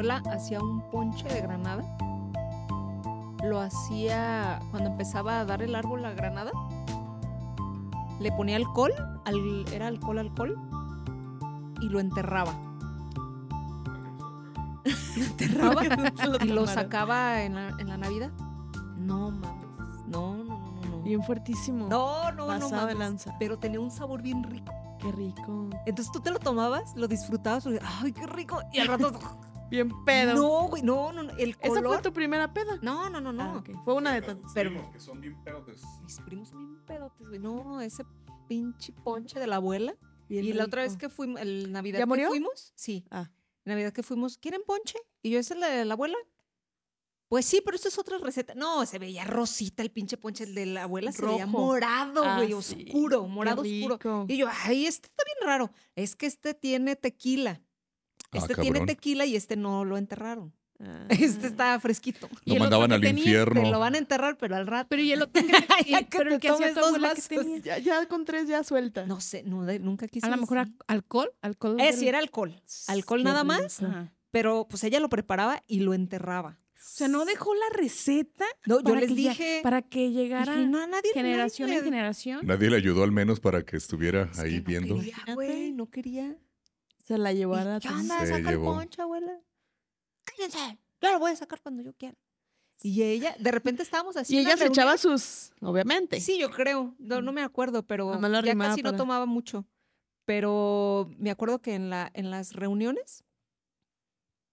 abuela hacía un ponche de granada. Lo hacía cuando empezaba a dar el árbol la granada. Le ponía alcohol, al- era alcohol, alcohol, y lo enterraba. Lo enterraba y lo sacaba en la, en la Navidad. No mames. No, no, no, no. no. Bien fuertísimo. No, no, no Pasado de mames. lanza. Pero tenía un sabor bien rico. Qué rico. Entonces tú te lo tomabas, lo disfrutabas, ay, qué rico. Y al rato, Bien pedo. no, güey, no, no, no, el ¿Esa color. fue tu primera peda? No, no, no, no. Ah. Fue una de tantas. Pero- Primos que son bien pedotes. Mis primos son bien pedotes, güey. No, ese pinche ponche de la abuela. Bien y la otra vez que fuimos, el Navidad ¿Ya que murió? fuimos, sí. Ah. Navidad que fuimos, ¿quieren ponche? Y yo, ¿esa es la de la abuela? Pues sí, pero esto es otra receta. No, se veía rosita el pinche ponche el de la abuela, se veía Rojo. morado, Ah, güey, sí. oscuro, morado oscuro. Y yo, ay, este está bien raro. Es que este tiene tequila. Ah, Este tiene tequila y este no lo enterraron. Ah. Este está fresquito. ¿Y Lo mandaban al tenía? infierno. Te lo van a enterrar, pero al rato. Pero y el otro que, y- Ya que pero el te que hacía dos vasos. Ya, ya con tres ya suelta. No sé, no, de- nunca quise. A lo mejor así. alcohol, alcohol. Eh, del- sí, era alcohol. Alcohol nada más. Ajá. pero pues ella lo preparaba y lo enterraba. O sea, no dejó la receta No, yo les ya- dije. para que llegara dije, no, nadie, generación nadie en generación. Nadie le ayudó al menos para que estuviera Es que ahí no viendo. Quería, güey, no quería. Se la llevó a la ¿Qué onda? Se Saca el llevó. ponche, abuela. Cállense. Yo lo voy a sacar cuando yo quiera. Y ella, de repente estábamos así. Y ella se echaba sus, obviamente. Sí, yo creo. No, no me acuerdo, pero ya casi no para- tomaba mucho. Pero me acuerdo que en, la, en las reuniones,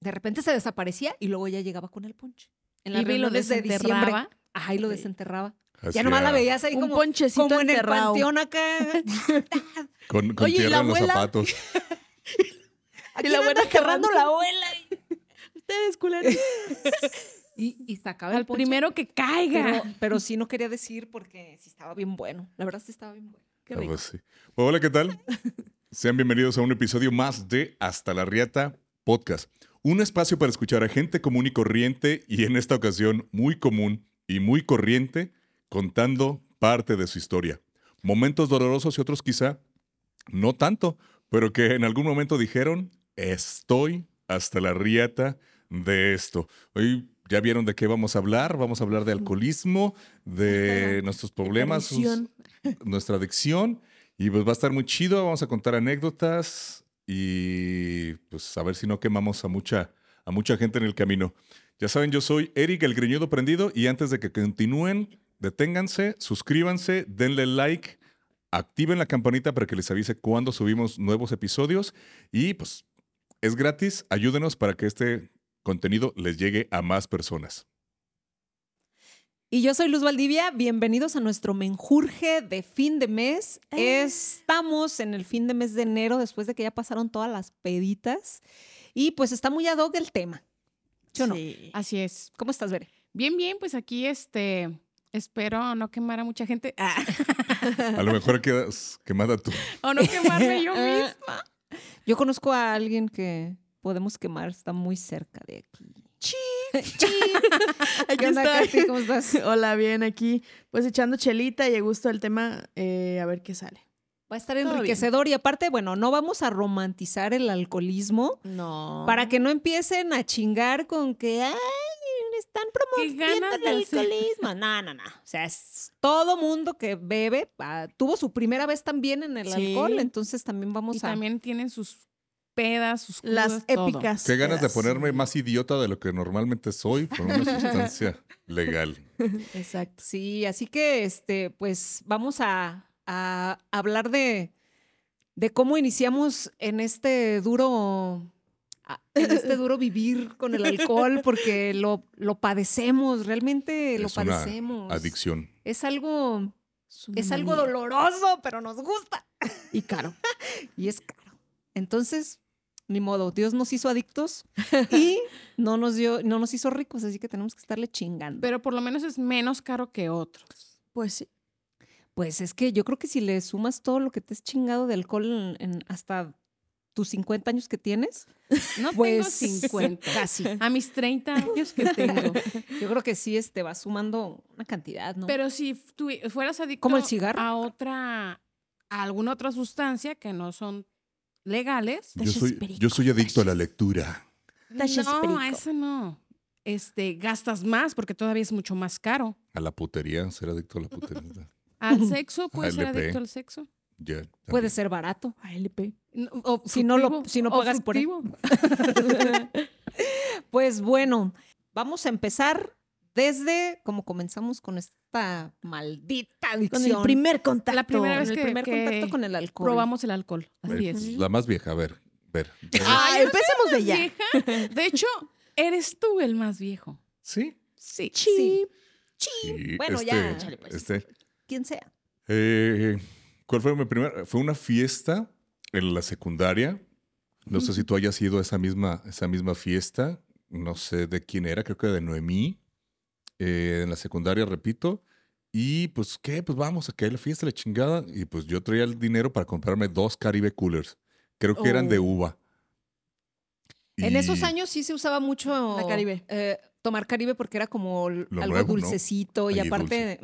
de repente se desaparecía y luego ella llegaba con el ponche. En las y lo reuniones de diciembre. desenterraba. Ajá, y lo desenterraba. Hacía- Ya nomás la veías ahí Un como, ponchecito como en el enterrado. panteón acá. Con, con Oye, ¿y tierra la en los zapatos. Aquí Y la abuela agarrando la abuela. Ustedes, culeros. Y, y sacaba el Al ponche. primero que caiga. Pero, pero sí no quería decir porque sí estaba bien bueno. La verdad sí estaba bien bueno. Qué Ah, rico. pues sí. Hola, ¿qué tal? Sean bienvenidos a un episodio más de Hasta la Riata Podcast. Un espacio para escuchar a gente común y corriente y en esta ocasión muy común y muy corriente contando parte de su historia. Momentos dolorosos y otros quizá no tanto, pero que en algún momento dijeron, estoy hasta la riata de esto. Hoy ya vieron de qué vamos a hablar. Vamos a hablar de alcoholismo, de nuestros problemas, sus- Adicción. nuestra adicción. Y pues va a estar muy chido. Vamos a contar anécdotas y pues a ver si no quemamos a mucha, a mucha gente en el camino. Ya saben, yo soy Eric, el greñudo prendido. Y antes de que continúen, deténganse, suscríbanse, denle like, activen la campanita para que les avise cuando subimos nuevos episodios. Y pues es gratis. Ayúdenos para que este contenido les llegue a más personas. Y yo soy Luz Valdivia, bienvenidos a nuestro menjurje de fin de mes. Eh. Estamos en el fin de mes de enero, después de que ya pasaron todas las peditas. Y pues está muy ad hoc el tema. ¿Sí o no? Sí. Así es. ¿Cómo estás, Bere? Bien, bien, pues aquí este espero no quemar a mucha gente. Ah, A lo mejor quedas quemada tú. o no quemarme yo Eh, misma. Yo conozco a alguien que podemos quemar, está muy cerca de aquí. Aquí ¿Qué onda. Katy? ¿Cómo estás? Hola, bien, aquí pues echando chelita y a gusto el tema, eh, a ver qué sale. Va a estar Todo bien. enriquecedor y aparte, bueno, no vamos a romantizar el alcoholismo No. para que no empiecen a chingar con que, ay, están promoviendo el alcoholismo. No, no, no. O sea, es todo mundo que bebe ah, tuvo su primera vez también en el Sí. alcohol, entonces también vamos Y a... también tienen sus pedas, sus Las crudas, todo. épicas. Qué ganas de ponerme más idiota de lo que normalmente soy con una sustancia legal. Exacto. Sí, así que, este, pues vamos a, a hablar de, de cómo iniciamos en este duro, en este duro vivir con el alcohol, porque lo, lo padecemos, realmente lo una padecemos. Adicción. Es algo, es algo doloroso, pero nos gusta. Y caro. Y es caro. Entonces, ni modo, Dios nos hizo adictos y no nos dio, no nos hizo ricos, así que tenemos que estarle chingando. Pero por lo menos es menos caro que otros. Pues sí. Pues es que yo creo que si le sumas todo lo que te has chingado de alcohol en, en hasta tus 50 años que tienes, No pues tengo 50. Casi. A mis 30 años que tengo. Yo creo que sí este, va sumando una cantidad, ¿no? Pero si tú fueras adicto ¿Como el cigarro? a otra, a alguna otra sustancia que no son legales, Yo soy, yo soy adicto a la lectura. No, a eso no. Este, gastas más porque todavía es mucho más caro. A la putería, ser adicto a la putería. Al sexo, puedes ser adicto al sexo. Puede ser barato. ALP. No, o Si no lo- si no pagas por él. Pues bueno, vamos a empezar desde como comenzamos con esta maldita adicción. Con el primer contacto. La primera Con vez el que- primer que contacto con el alcohol. Probamos el alcohol. Así es. La más vieja, a ver, ver. Ah, empecemos de ya. Vieja. De hecho, eres tú el más viejo. Sí. Sí. Sí. Sí, Bueno, este, ya, échale, pues. este, Quien sea. eh, ¿Cuál fue mi primera? Fue una fiesta en la secundaria. No sé si tú hayas ido a esa misma, esa misma fiesta. No sé de quién era, creo que de Noemí. eh, en la secundaria, repito. Y pues, ¿qué? Pues vamos a que la fiesta, la chingada. Y pues yo traía el dinero para comprarme dos Caribe Coolers. Creo que eran de Oh. uva. En esos años sí se usaba mucho La Caribe. eh, tomar Caribe porque era como Lo algo nuevo, ¿no? dulcecito y aparte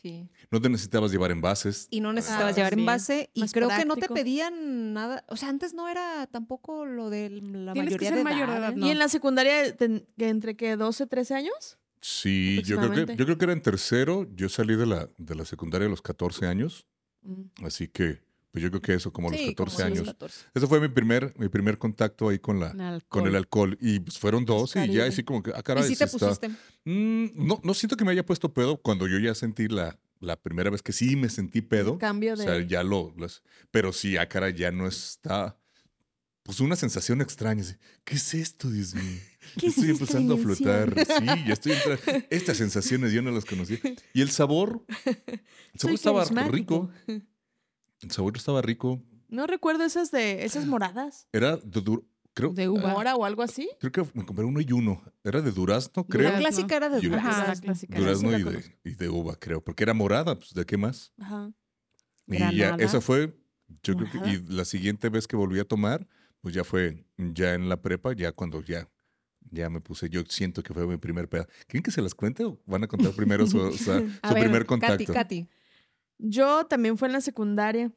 sí. No te necesitabas llevar envases. Y no necesitabas Ah, llevar sí. envase y Más creo que no te pedían nada, o sea, antes no era tampoco lo de la Tienes que mayoría ser de mayor de edad, ¿eh? no. Y en la secundaria, que ¿entre qué? ¿12, 13 años? Sí, yo creo, que, yo creo que era en tercero. Yo salí de la, de la secundaria a los 14 años. Mm. Así que, pues yo creo que eso, como a los Sí, 14 como a los años. 14. Ese fue mi primer, mi primer contacto ahí con, la, alcohol. con el alcohol. Y pues fueron dos y ya así como que, ah, ¿Y caray, si sí te está- pusiste? Mm, no, no siento que me haya puesto pedo cuando yo ya sentí la, la primera vez que sí me sentí pedo. Cambio O de... sea, ya lo, pero sí, ah, cara, ya no está. Pues una sensación extraña. así, ¿Qué es esto, Dios mío? ¿Qué es estoy empezando a flotar. Sí, ya estoy entrando. Estas sensaciones yo no las conocía. Y el sabor. El sabor Soy estaba rico. El sabor estaba rico. No recuerdo esas de esas moradas. Era de dur- creo, De uva. ¿Mora o algo así? creo que me compré uno y uno. Era de durazno, creo. La Durazno. clásica era de uva. Ajá, la durazno. clásica. Durazno sí la y, de, y de uva, creo. Porque era morada, pues ¿de qué más? Ajá. Y ya, esa fue, yo creo que, y la siguiente vez que volví a tomar, pues ya fue ya en la prepa, ya cuando ya, ya me puse, yo siento que fue mi primer peda. ¿Quieren que se las cuente o van a contar primero su, o sea, A su ver, primer Katy, contacto? Katy. Yo también fue en la secundaria.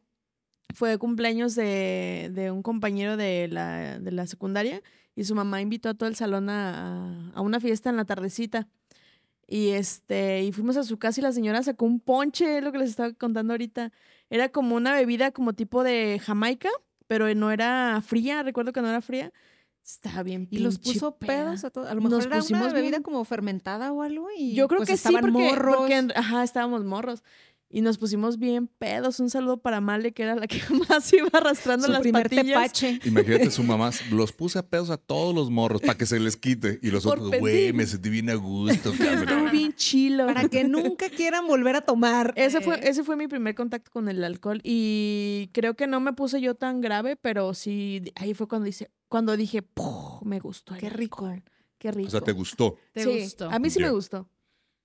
Fue cumpleaños de, de un compañero de la, de la secundaria y su mamá invitó a todo el salón a, a- una fiesta en la tardecita. Y este, y fuimos a su casa y la señora sacó un ponche, lo que les estaba contando ahorita. Era como una bebida como tipo de Jamaica, pero no era fría, recuerdo que no era fría. Estaba bien Y los puso pedos a todos. A lo mejor Nos era una pusimos bebida bien- como fermentada o algo y Yo creo pues que sí, porque, porque ajá, estábamos morros. Y nos pusimos bien pedos. Un saludo para Male, que era la que más iba arrastrando su las primer patillas. tepache. Imagínate su mamá, los puse a pedos a todos los morros para que se les quite. Y los Por otros, güey, me sentí bien a gusto, Estuvo cabrón. bien chilo. Para que nunca quieran volver a tomar. Ese fue, Eh, ese fue mi primer contacto con el alcohol. Y creo que no me puse yo tan grave, pero sí, ahí fue cuando, dice, cuando dije, "Puh, me gustó. el Qué rico. alcohol, Qué rico. O sea, te gustó. ¿Te Sí, gustó? A mí sí me gustó.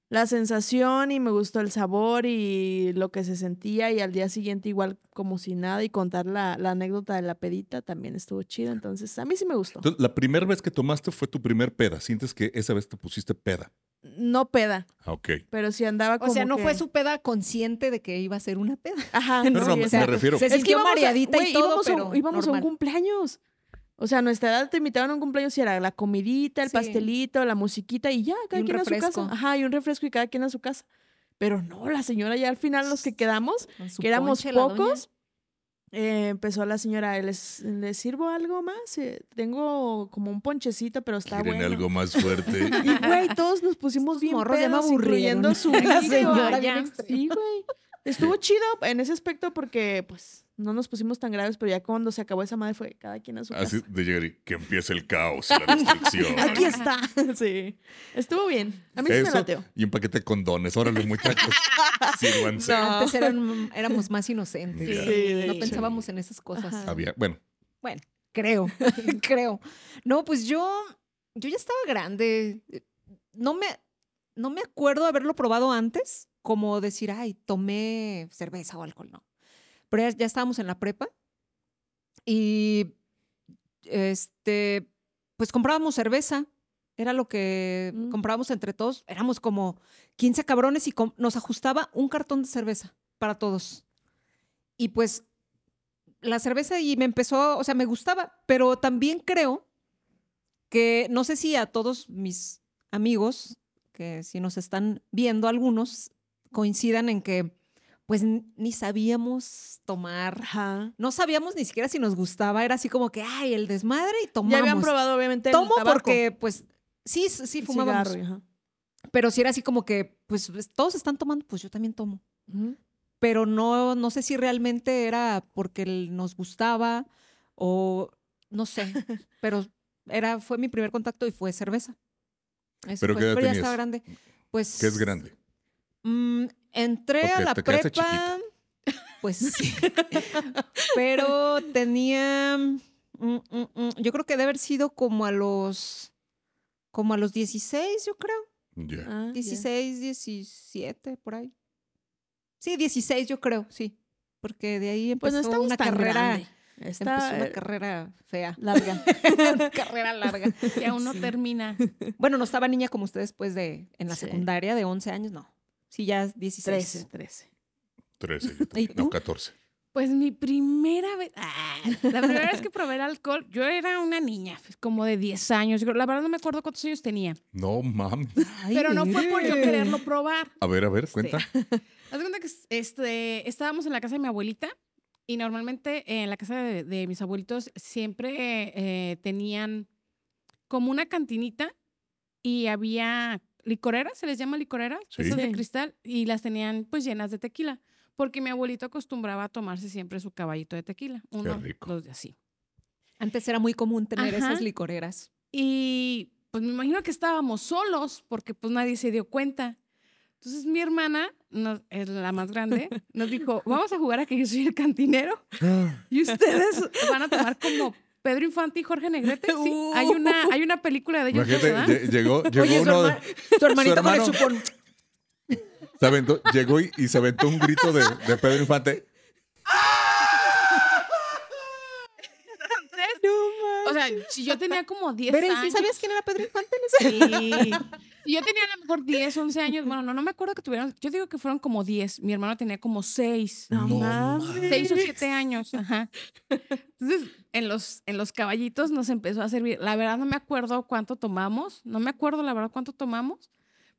La sensación y me gustó el sabor y lo que se sentía y al día siguiente igual como si nada y contar la, la anécdota de la pedita también estuvo chido. Entonces, a mí sí me gustó. Entonces, la primera vez que tomaste fue tu primer peda. Sientes que esa vez te pusiste peda. No peda, Ah, Ok. pero sí andaba como O sea, no que- fue su peda consciente de que iba a ser una peda. Ajá, Pero sí, no, me- me exacto. refiero. Se Es que sintió íbamos a- mareadita y todo, íbamos, a, pero íbamos a un cumpleaños. O sea, a nuestra edad te invitaban a un cumpleaños y era la comidita, el Sí. pastelito, la musiquita y ya, cada un quien a su refresco. casa. Ajá, y un refresco y cada quien a su casa. Pero no, la señora ya al final los que quedamos, que éramos ponche, pocos, eh, empezó la señora, ¿les, ¿les sirvo algo más? Eh, tengo como un ponchecito, pero está bueno. algo más fuerte. Y güey, todos nos pusimos bien morros ya me aburrieron. su señora ya. Sí, güey. Estuvo chido en ese aspecto porque, pues, no nos pusimos tan graves, pero ya cuando se acabó esa madre fue cada quien a su Así casa. de llegar y que empiece el caos y la destrucción. Aquí está. Sí. Estuvo bien. A mí sí me Eso lateó. y un paquete de condones. Órale, muchachos. Sírvanse. No. Antes eran, éramos más inocentes. Ya. Sí, de no pensábamos en esas cosas. Ajá. Había, bueno, Bueno, creo, creo. No, pues yo, yo ya estaba grande. No me, no me acuerdo haberlo probado antes, como decir, ay, tomé cerveza o alcohol, no. Pero ya, ya estábamos en la prepa y, este, pues comprábamos cerveza. Era lo que Mm. comprábamos entre todos. Éramos como 15 cabrones y nos ajustaba un cartón de cerveza para todos. Y pues la cerveza y me empezó, o sea, me gustaba, pero también creo que no sé si a todos mis amigos, que si nos están viendo algunos, coincidan en que pues ni sabíamos tomar. Ajá. No sabíamos ni siquiera si nos gustaba, era así como que, ay, el desmadre y tomamos. Ya habían probado, obviamente, el Tomo tabaco, porque, pues, sí, sí el fumábamos. cigarro, ajá. Pero sí era así como que, pues, todos están tomando, pues yo también tomo. Ujú. Pero no, no sé si realmente era porque el- nos gustaba o no sé. pero era, fue mi primer contacto y fue cerveza. Eso ¿Pero fue, qué edad ya tenías? estaba grande. Pues. Que es grande. Mm, entré Porque a la te prepa. Pues sí. Pero tenía. mm, mm, mm, yo creo que debe haber sido como a los. Como a los 16, yo creo. Ya. Ah, ya. 16, 17, por ahí. Sí, 16, yo creo, sí. Porque de ahí Pues empezó no estamos una carrera. grande. Empezó una eh, carrera fea. larga. una carrera larga. Y aún no Sí. termina. Bueno, no estaba niña como usted después de. En la Sí. secundaria de 11 años, no. Sí, ya 16. 13, 13. 13. yo también. tú? No, 14. Pues mi primera vez, ah, la primera vez que probé el alcohol, yo era una niña, pues, como de 10 años. La verdad no me acuerdo cuántos años tenía, No, mames. Pero no fue por yo quererlo probar. A ver, a ver, cuenta. Haz cuenta que este, estábamos en la casa de mi abuelita y normalmente en la casa de, de mis abuelitos siempre eh, tenían como una cantinita y había licoreras, se les llama licoreras, Sí. esas de cristal, y las tenían pues llenas de tequila, porque mi abuelito acostumbraba a tomarse siempre su caballito de tequila, uno, dos de así. Antes era muy común tener Ajá. esas licoreras. Y pues me imagino que estábamos solos porque pues nadie se dio cuenta. Entonces mi hermana, nos- es la más grande, nos dijo, vamos a jugar a que yo soy el cantinero y ustedes van a tomar como Pedro Infante y Jorge Negrete. Sí, hay, una, hay una película de ellos. Imagínate, llegó, llegó Oye, su, uno, de- herma- su hermanito con el hermano. chupón. se aventó- llegó y, y se aventó un grito de, de Pedro Infante. O sea, si yo tenía como 10 Pero, ¿y años. sí sabías quién era Pedro Infante? Sí. Yo tenía a lo mejor 10, 11 años. Bueno, no, no me acuerdo que tuvieron. Yo digo que fueron como 10. Mi hermano tenía como 6. No, No mames. 6 o 7 años. Ajá. Entonces, en los, en los caballitos nos empezó a servir. La verdad, no me acuerdo cuánto tomamos. No me acuerdo, la verdad, cuánto tomamos.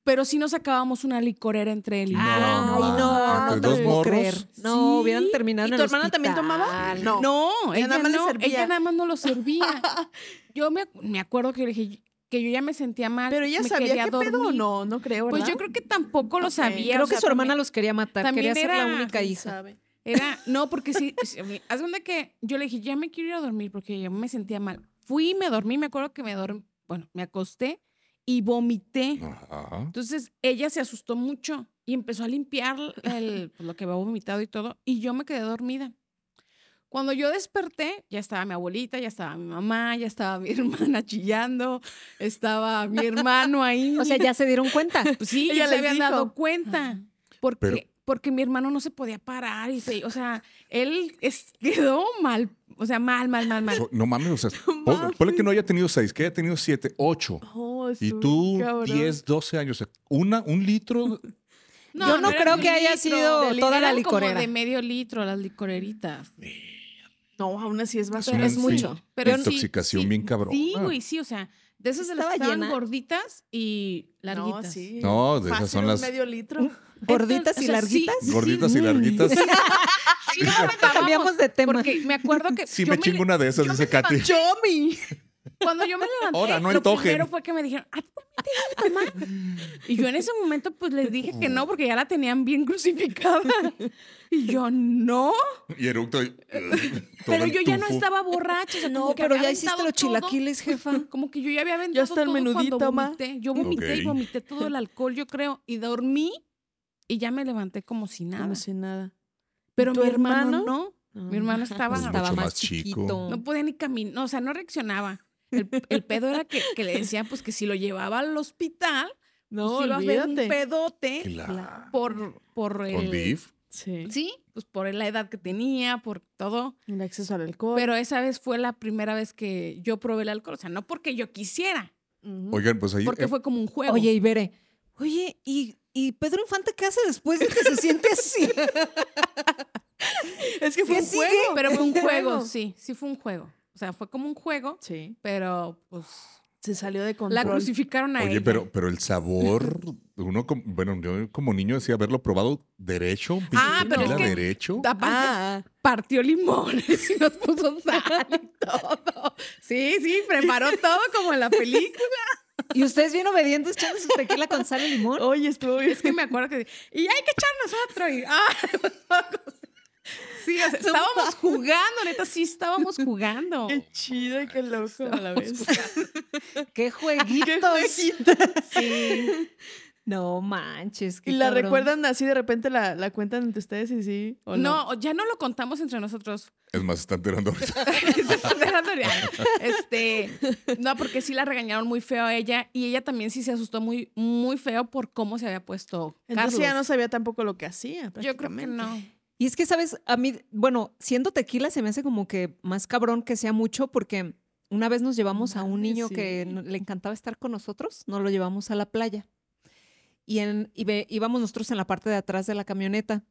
Pero sí nos acabábamos una licorera entre él y yo. Ay, No, no, no, te dos lo puedo creer. No, Sí. hubieran terminado ¿Y en tu el hermana también tomaba? No. No, Ella ella, nada más no, servía. ella nada más no lo servía. Yo me, me acuerdo que le dije que yo ya me sentía mal. Pero ella me sabía qué pedo dormir. no, no creo, Pues yo creo que tampoco lo sabía. Creo o que su hermana también- los quería matar. Quería ser la única ¿Quién hija. sabe? Era, no, porque sí, sí, haz cuenta que yo le dije, ya me quiero ir a dormir porque yo me sentía mal. Fui, me dormí, me acuerdo que me dormí, bueno, me acosté y vomité. Ajá. Entonces ella se asustó mucho y empezó a limpiar el, pues, lo que había vomitado y todo, y yo me quedé dormida. Cuando yo desperté, ya estaba mi abuelita, ya estaba mi mamá, ya estaba mi hermana chillando, estaba mi hermano ahí. O sea, ya se dieron cuenta. Pues sí, Ella ya se habían dijo. dado cuenta. Porque, Pero- porque mi hermano no se podía parar. Y se, o sea, él es- quedó mal. O sea, mal, mal, mal, mal. So- no mames, o sea, pon- ponle que no haya tenido seis, que haya tenido siete, ocho. Oh, Y tú, cabrón. 10, 12 años. o sea, una, un litro. Yo no creo que haya litro, sido toda la eran como licorera. de medio litro las licoreritas. No, aún así es una es mucho. sí, Pero intoxicación sí, bien cabrón. Sí, güey, sí, o sea, de esas de las que estaban gorditas y larguitas. No, sí. No, de esas Fácil, son las- medio litro. Gorditas Entonces, y o sea, sí, larguitas. sí, Gorditas y Mm. larguitas. sí, no Cambiamos de tema. Porque me acuerdo que Sí, yo me chingo una de esas, yo dice Katy. ¡Chomi! Cuando yo me levanté, Ahora, no lo primero fue que me dijeron, ¿a ti también te iban a tomar? Y yo en ese momento pues les dije que no, porque ya la tenían bien crucificada. Y yo, no. Y eructo. y- Pero todo el yo ya no tufo. estaba borracha. o sea, No, como que pero había ya hiciste aventado los todo. chilaquiles, jefa. Como que yo ya había aventado está el todo cuando menudito, ma. vomité. Yo vomité y Ok. vomité todo el alcohol, yo creo. Y dormí y ya me levanté como si nada. Como si nada. Pero tu mi hermano, hermano? no. Mi hermano estaba... Pues Estaba mucho más más chico. chiquito. No podía ni caminar, o sea, no reaccionaba. El, el pedo era que, que le decían pues que si lo llevaba al hospital, No, pues iba a haber un olvídate. pedote Claro. por, por el... Con beef. Sí. Sí, pues por la edad que tenía, por todo. El acceso al alcohol. Pero esa vez fue la primera vez que yo probé el alcohol. O sea, no porque yo quisiera. Oigan, pues ahí. porque eh, fue como un juego. Oye, Ibere. Oye, ¿y, ¿y Pedro Infante qué hace después de que se siente así? es que fue ¿qué un sigue? juego. pero fue un juego. sí, sí fue un juego. O sea, fue como un juego, Sí. pero pues Se salió de La control. crucificaron a Oye, ella. pero, pero el sabor, uno, como- bueno, yo como niño decía haberlo probado derecho, Ah, pero es que- derecho. Aparte, Ah, partió limones y nos puso sal y todo. Sí, sí, preparó todo como en la película. Y ustedes bien obedientes echando su tequila con sal y limón. oye, estuvo bien. Es que me acuerdo que... Y hay que echarnos otro. Y, ah, sí, o sea, estábamos jugando, neta, sí estábamos jugando. Qué chido y qué loco a la vez. ¡Qué jueguitos! Qué jueguito. Sí. No manches. qué ¿Y la cabrón. recuerdan así de repente la, la cuentan entre ustedes y sí? ¿o no? No, ya no lo contamos entre nosotros. Es más, están tirando ahorita. Se están de- Este, no, porque sí la regañaron muy feo a ella y ella también sí se asustó muy, muy feo por cómo se había puesto Entonces Carlos. ya no sabía tampoco lo que hacía. Yo creo que no. Y es que, ¿sabes? A mí, bueno, siendo tequila se me hace como que más cabrón que sea mucho porque una vez nos llevamos a un niño sí. que le encantaba estar con nosotros, nos lo llevamos a la playa. Y, en, y ve- íbamos nosotros en la parte de atrás de la camioneta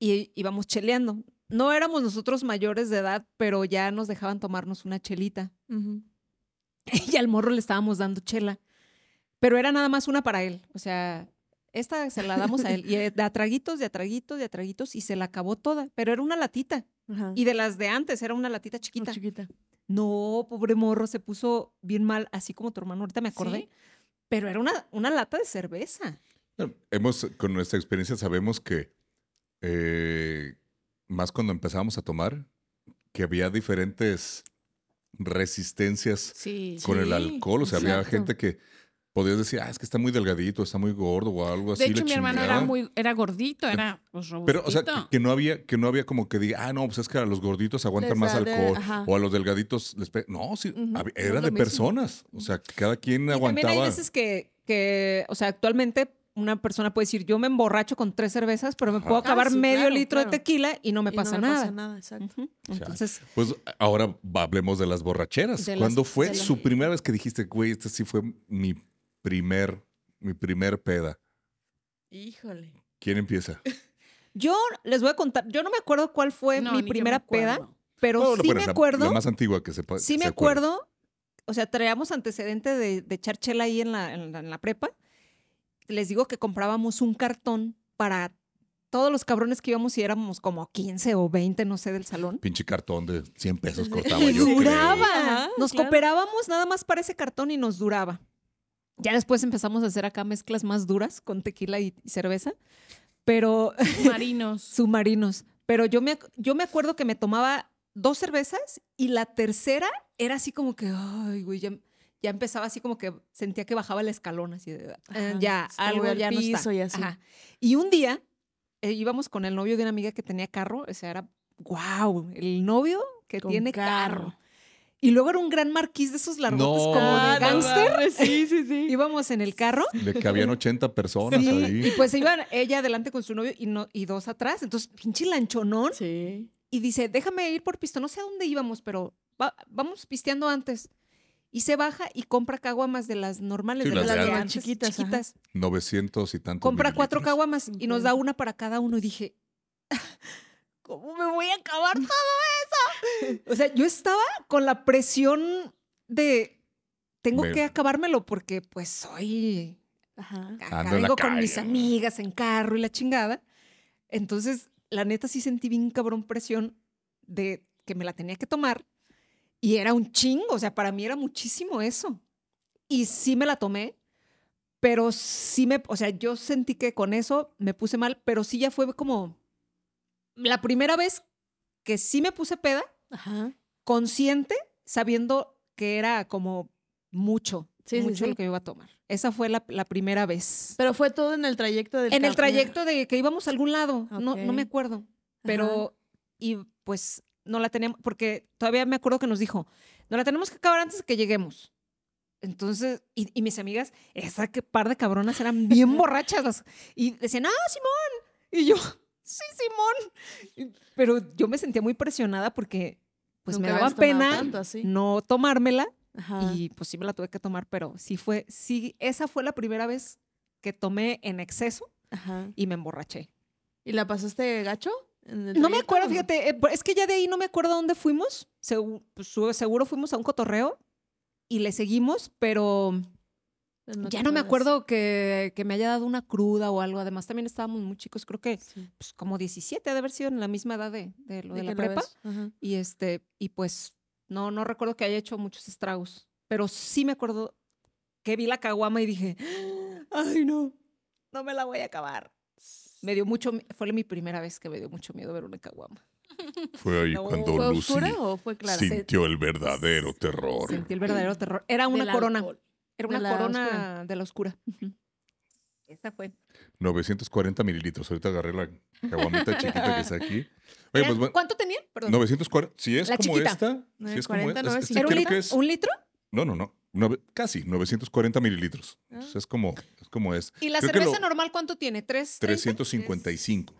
y íbamos cheleando. No éramos nosotros mayores de edad, pero ya nos dejaban tomarnos una chelita. Y al morro le estábamos dando chela. Pero era nada más una para él. O sea, esta se la damos a él. Y eh, de a traguitos, de a traguitos, de a traguitos, y se la acabó toda. Pero era una latita. Ajá. Y de las de antes, era una latita chiquita. chiquita. No, pobre morro, se puso bien mal, así como tu hermano, ahorita me acordé. ¿Sí? Pero era una, una lata de cerveza. Hemos, con nuestra experiencia, sabemos que eh, más cuando empezábamos a tomar, que había diferentes resistencias Sí. con el alcohol. O sea, había gente que podías decir, ah, es que está muy delgadito, está muy gordo o algo así. De hecho, mi hermano era muy, era gordito, era pues, Pero, o sea, que, no había, que no había como que diga, ah, no, pues es que a los gorditos aguantan Les más alcohol. ajá. O a los delgaditos les pe- No, sí, era de mismo. personas. O sea, cada quien Y también aguantaba. hay veces que, que, o sea, actualmente una persona puede decir, yo me emborracho con tres cervezas, pero me Ajá. puedo Ah, acabar sí, medio claro, litro claro. de tequila y no me Y pasa no nada. pasa nada, exacto. Entonces, Pues ahora hablemos de las borracheras. De las- ¿Cuándo fue la- su primera vez que dijiste, güey, esta sí fue mi primer, mi primer peda? Híjole. ¿Quién empieza? yo les voy a contar, yo no me acuerdo cuál fue No, mi primera peda, pero sí me la- acuerdo. La, más antigua que se puede. Sí me acuerdo, o sea, traíamos antecedente de, de echar chela ahí en la, en, la, en la prepa. Les digo que comprábamos un cartón para todos los cabrones que íbamos y éramos como 15 o 20, no sé, del salón. Pinche cartón de 100 pesos cortaba Y yo. duraba. Nos claro. cooperábamos nada más para ese cartón y nos duraba. Ya después empezamos a hacer acá mezclas más duras con tequila y, y cerveza, pero Marinos. submarinos. Pero yo me, yo me acuerdo que me tomaba dos cervezas y la tercera era así como que, ay, güey, ya, ya empezaba así como que sentía que bajaba el escalón, así de, "Ah, Ajá, ya, algo ya no está. piso y así. Ajá. Y un día eh, íbamos con el novio de una amiga que tenía carro, o sea, era, wow, el novio que Con tiene carro. carro. Y luego era un gran marquís de esos largotes No, como de no gángster. mames, Sí, sí, sí. Íbamos en el carro. De que habían 80 personas Sí, ahí. y pues iban ella adelante con su novio y, no, y dos atrás. Entonces, pinche lanchonón. Sí. Y dice, déjame ir por pisto. No sé a dónde íbamos, pero va- vamos pisteando antes. Y se baja y compra caguamas de las normales, Sí, de las las, de de antes. Chiquitas, chiquitas. 900 y tantos. Compra cuatro caguamas y nos da una para cada uno. Y dije, ¿cómo me voy a acabar todo eso? o sea, yo estaba con la presión de, tengo que acabármelo porque pues soy Ajá. acá vengo con mis amigas en carro y la chingada. Entonces, la neta sí sentí bien cabrón presión de que me la tenía que tomar y era un chingo, o sea, para mí era muchísimo eso. Y sí me la tomé, pero sí me, o sea, yo sentí que con eso me puse mal, pero sí ya fue como la primera vez que sí me puse peda, Ajá. consciente, sabiendo que era como mucho, Sí, mucho sí. lo que iba a tomar. Esa fue la, la primera vez. Pero fue todo en el trayecto del En el trayecto de que íbamos a algún lado, no, no me acuerdo. Pero, y pues no la teníamos, porque todavía me acuerdo que nos dijo, no la tenemos que acabar antes de que lleguemos. Entonces, y, y mis amigas, esa que par de cabronas eran bien borrachas. las- y decían, ah, Simón. Y yo, sí, Simón. Pero yo me sentía muy presionada porque pues Nunca me daba pena no tomármela. Ajá. Y pues sí me la tuve que tomar, pero sí fue, sí, esa fue la primera vez que tomé en exceso Ajá. y me emborraché. ¿Y la pasaste gacho? No me acuerdo, fíjate, eh, es que ya de ahí no me acuerdo a dónde fuimos. Segu- pues, seguro fuimos a un cotorreo y le seguimos, pero ya no me acuerdo que, que me haya dado una cruda o algo. Además, también estábamos muy chicos, creo que Sí. pues, como 17, ha de haber sido en la misma edad de, de lo de, De la prepa. Y este, y pues no, no recuerdo que haya hecho muchos estragos. Pero sí me acuerdo que vi la caguama y dije, ay no, no me la voy a acabar. Me dio mucho, fue mi primera vez que me dio mucho miedo ver una caguama. Fue ahí No, cuando ¿Fue Lucy o fue clara? sintió el verdadero terror. Sentí el verdadero terror. Era una corona. alcohol. Era una corona oscura. de la oscura. Esa fue. 940 mililitros. Ahorita agarré la caguamita chiquita que está aquí. Oye, pues bueno, ¿Cuánto tenía? Perdón. 940. Si es La como chiquita. esta. Si es como 940, esta. es- es- 950. ¿Era un litro? que es- ¿Un litro? No, no, no. Nueve- casi 940 mililitros. Entonces es como, es como es. ¿Y la Creo cerveza lo- normal cuánto tiene? ¿Tres? treinta? 355.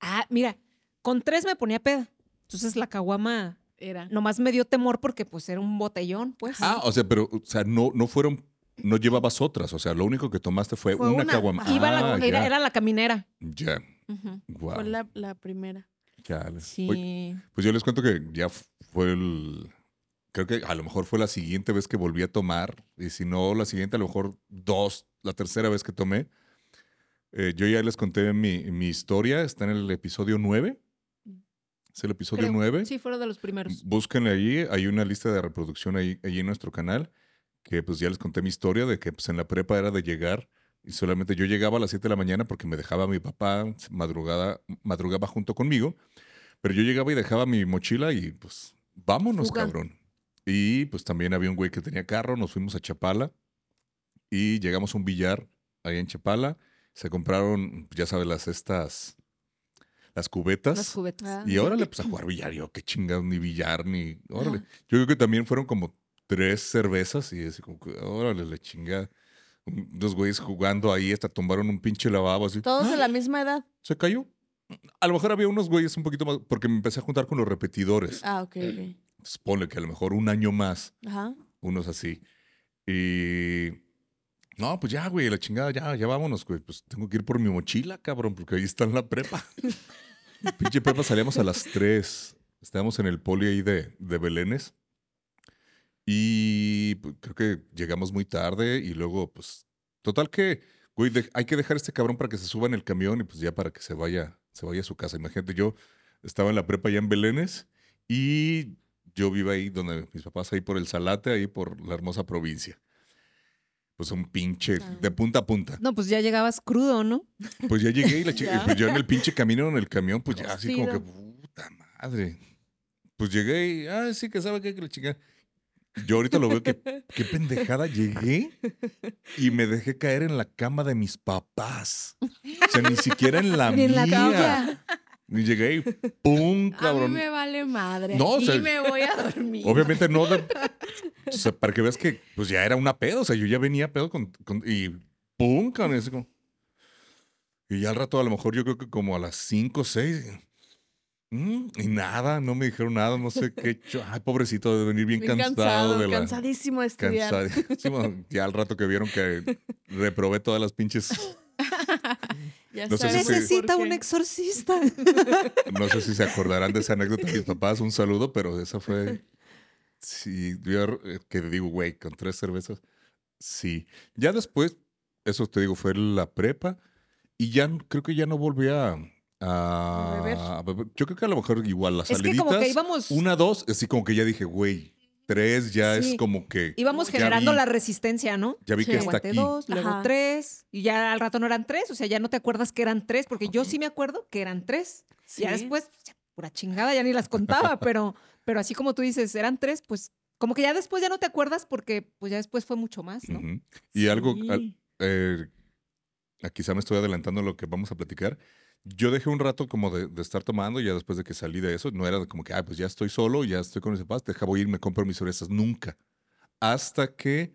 Ah, mira, con tres me ponía peda. Entonces la caguama Era. nomás me dio temor porque pues era un botellón, pues. Ah, o sea, pero, o sea, no, no fueron, no llevabas otras. O sea, lo único que tomaste fue, Fue una, una. caguama. Iba la- Ah, era, la caminera. ya. Fue la, la primera. Chale. Sí. Oye, pues yo les cuento que ya fue el. Creo que a lo mejor fue la siguiente vez que volví a tomar. Y si no, la siguiente, a lo mejor dos, la tercera vez que tomé. Eh, yo ya les conté mi, mi historia. Está en el episodio 9. Es el episodio Creo. 9. Sí, fueron de los primeros. Búsquenle allí, hay una lista de reproducción ahí, ahí en nuestro canal, que pues ya les conté mi historia de que pues en la prepa era de llegar y solamente yo llegaba a las 7 de la mañana porque me dejaba mi papá madrugada, madrugaba junto conmigo, pero yo llegaba y dejaba mi mochila y pues vámonos, Fuga. cabrón. Y pues también había un güey que tenía carro, nos fuimos a Chapala y llegamos a un billar ahí en Chapala, se compraron, ya sabes, las estas, las cubetas. Las cubetas. Ah. Y órale, pues a jugar billar, yo qué chingados, ni billar, ni. Órale. Yo creo que también fueron como tres cervezas y así como que, órale, la chingada. Dos güeyes jugando ahí, hasta tumbaron un pinche lavabo así. Todos de ¡Ah! la misma edad. Se cayó. A lo mejor había unos güeyes un poquito más, porque me empecé a juntar con los repetidores. Ah, ok, ok. Entonces, ponle que a lo mejor un año más, Ajá. unos así. Y. No, pues ya, güey, la chingada, ya, ya vámonos, güey. Pues tengo que ir por mi mochila, cabrón, porque ahí está en la prepa. Pinche prepa salíamos a las 3. Estábamos en el poli ahí de, de Belénes. Y pues, creo que llegamos muy tarde y luego, pues, total que, güey, hay que dejar a este cabrón para que se suba en el camión y pues ya para que se vaya, se vaya a su casa. Imagínate, yo estaba en la prepa allá en Belénes y yo vivo ahí donde mis papás, ahí por el Salate, ahí por la hermosa provincia. Pues un pinche, Ah. de punta a punta. No, pues ya llegabas crudo, ¿no? Pues ya llegué y la chica, pues yo en el pinche camino en el camión, pues ya así como que, puta madre. Pues llegué y, ah, sí, que sabe qué, que la chica. Yo ahorita lo veo que, qué pendejada, llegué y me dejé caer en la cama de mis papás. O sea, ni siquiera en la Ni en la Ni llegué y ¡pum! A mí cabrón. me vale madre. No, o y sea, me voy a dormir. Obviamente no. de- o sea, para que veas que pues ya era una pedo. O sea, yo ya venía pedo con, con- y ¡pum! cabrón, así como- Y ya al rato, a lo mejor yo creo que como a las 5 o 6. y nada, no me dijeron nada, no sé qué he hecho. Ay, pobrecito, de venir bien, Bien cansado, cansado, de la. cansadísimo de estudiar. cansadísimo. ya al rato que vieron que reprobé todas las pinches. Ya No sé si se- Necesita un exorcista. No sé si se acordarán de esa anécdota de mis papás. Un saludo, pero esa fue. Sí, yo eh, que digo, güey, con tres cervezas. Sí. Ya después, eso te digo, fue la prepa. Y ya creo que ya no volví a. a- A beber. Yo creo que a lo mejor igual las es que como que saliditas, íbamos, Una, dos, así como que ya dije, güey, tres ya Sí. es como que. íbamos ya generando vi- la resistencia, ¿no? Ya vi Sí. que hasta Aguanté aquí. dos, luego Ajá. tres, y ya al rato no eran tres, o sea, ya no te acuerdas que eran tres, porque yo sí me acuerdo que eran tres. Ya Sí. después, ya, pura chingada, ya ni las contaba, pero, pero así como tú dices, eran tres, pues como que ya después ya no te acuerdas porque pues ya después fue mucho más, ¿no? Y algo, al- eh, quizá me estoy adelantando a lo que vamos a platicar. Yo dejé un rato como de, de estar tomando, ya después de que salí de eso, no era como que, ah, pues ya estoy solo, ya estoy con mis papás, deja voy a ir, me compro mis cervezas. Nunca. Hasta que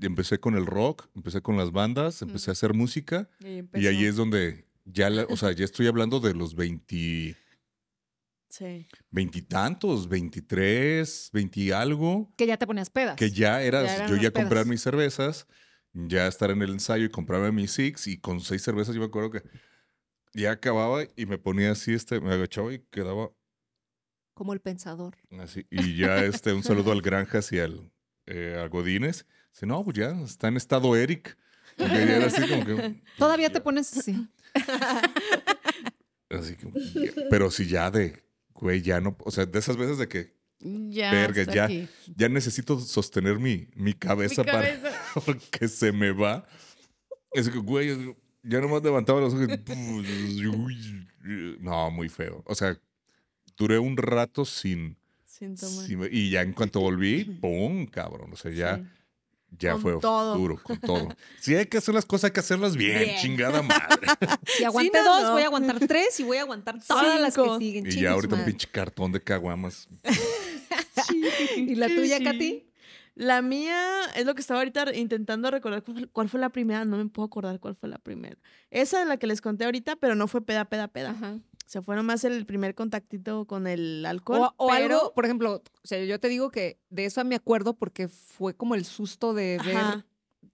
empecé con el rock, empecé con las bandas, empecé a hacer música, Y, ahí y ahí es donde ya, la- o sea, ya estoy hablando de los 20, Sí. veintitantos, 23, 20 y algo. Que ya te ponías pedas. que ya era Ya yo ya comprar pedas. mis cervezas, ya estar en el ensayo y comprarme mis six y con seis cervezas yo me acuerdo que ya acababa y me ponía así, este, me agachaba y quedaba Como el pensador. así. Y ya este, un saludo al Granjas y al, eh, a Godínez. Dice, no, pues ya está en estado Eric. Y yo era así como que. Todavía te pones así. Así que, pero si ya de, güey, ya no, o sea, de esas veces de que Ya. Verga, ya. aquí. ya necesito sostener mi, mi cabeza Mi para cabeza. porque se me va. Es que, güey, ya nomás levantaba los ojos. y- No, muy feo. O sea, duré un rato sin, Sin tomar. sin- y ya en cuanto volví, ¡pum! Cabrón. O sea, ya, Sí. ya Con fue todo. duro, con todo. Si hay que hacer las cosas, hay que hacerlas bien, Bien. chingada madre. Si aguanté no, dos, no. voy a aguantar tres y voy a aguantar todas las que siguen. y ya ahorita un pinche cartón de caguamas. ¿Y la tuya, Sí. Katy? La mía es lo que estaba ahorita intentando recordar cuál fue- la primera. No me puedo acordar cuál fue la primera. Esa de la que les conté ahorita, pero no fue peda, peda, peda. Ajá. Se fue nomás el primer contactito con el alcohol. O, o pero, algo, por ejemplo, o sea, yo te digo que de eso me acuerdo porque fue como el susto de ver. Ajá.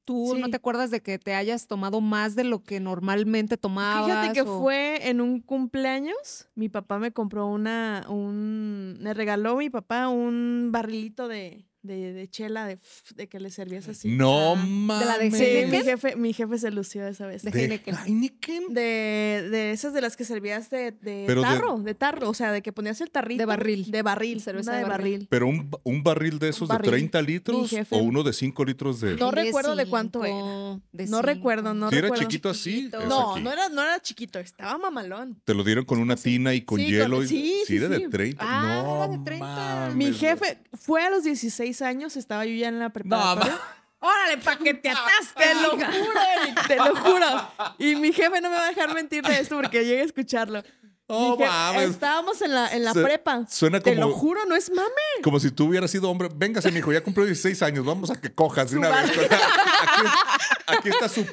¿Tú no te acuerdas de que te hayas tomado más de lo que normalmente tomabas? Fíjate que o- fue en un cumpleaños. Mi papá me compró una, un, me regaló mi papá un barrilito de, de, de chela de, de que le servías así. No Ah, mames. de la de Sí, mi Heineken. jefe, mi jefe se lució esa vez. De ¿De Heineken. Heineken? De, de esas de las que servías de, de Pero tarro, de... tarro, o sea, de que ponías el tarrito. De barril. De barril, Cerveza una de barril. barril. ¿Pero un, un barril de esos barril. de 30 Mi litros jefe- o uno de 5 litros de...? No De recuerdo de cuánto de No recuerdo, no Si era chiquito así, No, no era, no era chiquito, estaba mamalón. Te lo dieron con una tina y con Sí, hielo. con- y- sí, sí, era de sí. 30. Ah, no, era de 30. mames, Mi jefe fue a los 16 años, estaba yo ya en la preparatoria. Órale, pa' que te atasques. Te lo juro, Eric, te lo juro. Y mi jefe no me va a dejar mentir de esto porque llegué a escucharlo. Oh, mames. Estábamos en la, en la Se- prepa. Suena Te lo como, juro, no es mame. como si tú hubieras sido hombre. Véngase, mijo, ya cumplió 16 años. Vamos a que cojas de una vez. aquí, aquí está su...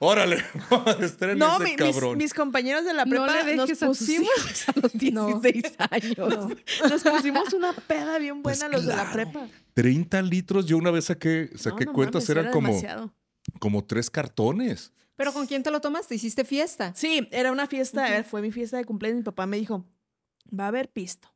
Órale, estrena No, ese mi- mis, cabrón. mis compañeros de la No prepa le nos a pusimos, a los 16 años. nos pusimos una peda bien Pues buena los de la prepa. 30 litros. Yo una vez saqué, saqué No, no cuentas, mames, eran era como, demasiado. como tres cartones. ¿Pero con quién te lo tomaste? ¿Hiciste fiesta? Sí, era una fiesta, fue mi fiesta de cumpleaños. Mi papá me dijo, va a haber pisto.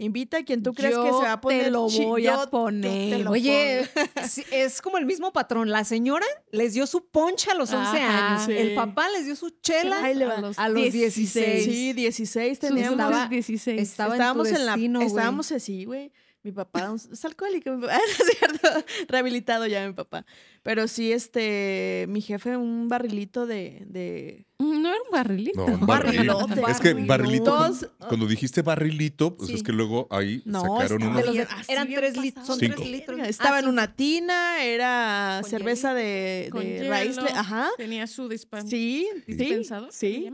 Invita a quien tú crees que se va a poner te lo voy yo- a poner. Oye, es como el mismo patrón. La señora les dio su poncha a los 11 Ajá. años. Sí. El papá les dio su chela le va. a los 16. Sí, 16 Sus teníamos. estaba- 16. estaba en tu estábamos en la destino, estábamos así, güey. Mi papá es alcohólico, mi papá, no es cierto, rehabilitado ya mi papá. Pero sí, este, mi jefe un barrilito de, de Mm, No era un barrilito. No, un barril. Barrilote. Es que barrilito, Barrilotes. cuando, cuando dijiste barrilito, pues Sí. es que luego ahí No, sacaron estaba unos... De eran tres litros. pasado Son Cinco. tres litros. Estaba Ah, en sí. una tina, era cerveza de, raíz. Ajá. Tenía su dispa- Sí, sí, dispensador. ¿se sí.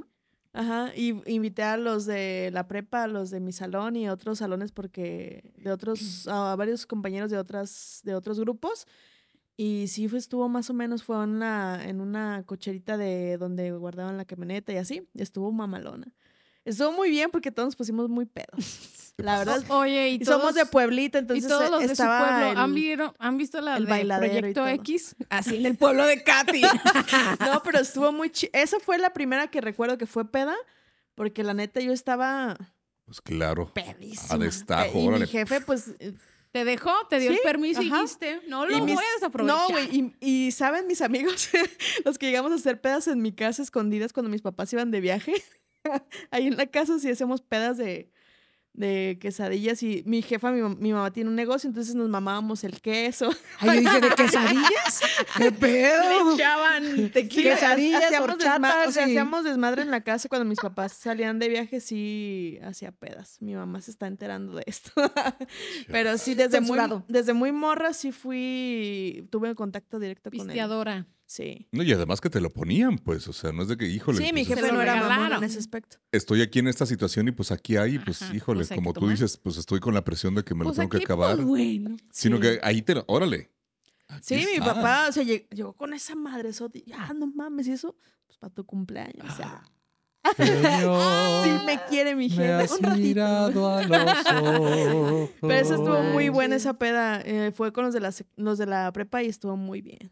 Ajá, y invité a los de la prepa, a los de mi salón y otros salones porque de otros, a varios compañeros de otras, de otros grupos. Y sí fue, estuvo más o menos, fue en una, en una cocherita de donde guardaban la camioneta y así. Estuvo mamalona. Estuvo muy bien porque todos nos pusimos muy pedos. La verdad, Oye, y, y somos de pueblito, entonces y todos los de su estaba pueblo el- ¿han, vieron- han visto la el de bailadero y Proyecto. X, así en el pueblo de Katy. No, pero estuvo muy chi- Esa fue la primera que recuerdo que fue peda, porque la neta yo estaba Pues claro. pedísima. A destajo, y órale. mi jefe, pues. eh, Te dejó, te dio Sí, el permiso y dijiste, no lo mis- voy a desaprovechar. No, güey. Y, y saben, mis amigos, los que llegamos a hacer pedas en mi casa escondidas cuando mis papás iban de viaje. Ahí en la casa sí hacemos pedas de, de quesadillas y mi jefa, mi, mi mamá tiene un negocio, entonces nos mamábamos el queso. Ay, yo dije, ¿de quesadillas? ¿Qué pedo? Le echaban tequila. quesadillas, hacíamos desma- horchatas o sea, y- hacíamos desmadre en la casa cuando mis papás salían de viaje, sí hacía pedas. Mi mamá se está enterando de esto. Pero sí, desde muy, desde muy morra sí fui, tuve contacto directo con él. Sí. No, y además que te lo ponían, pues, o sea, no es de que, híjole, Sí, mi pues, jefe lo no era mamón en ese aspecto. estoy aquí en esta situación y pues aquí hay, pues, Ajá, híjole, pues hay como tú tomar. dices, pues estoy con la presión de que me Pues lo tengo que aquí, acabar. pues, bueno. Sino Sí. que ahí te lo, órale. Sí, mi papá, o sea, lleg- llegó con esa madre, ya no mames, y eso, pues para tu cumpleaños. O sea, sí me quiere mi jefe. Un ratito. a los ojos. Pero eso estuvo muy buena esa peda. eh, fue con los de, la, los de la prepa y estuvo muy bien.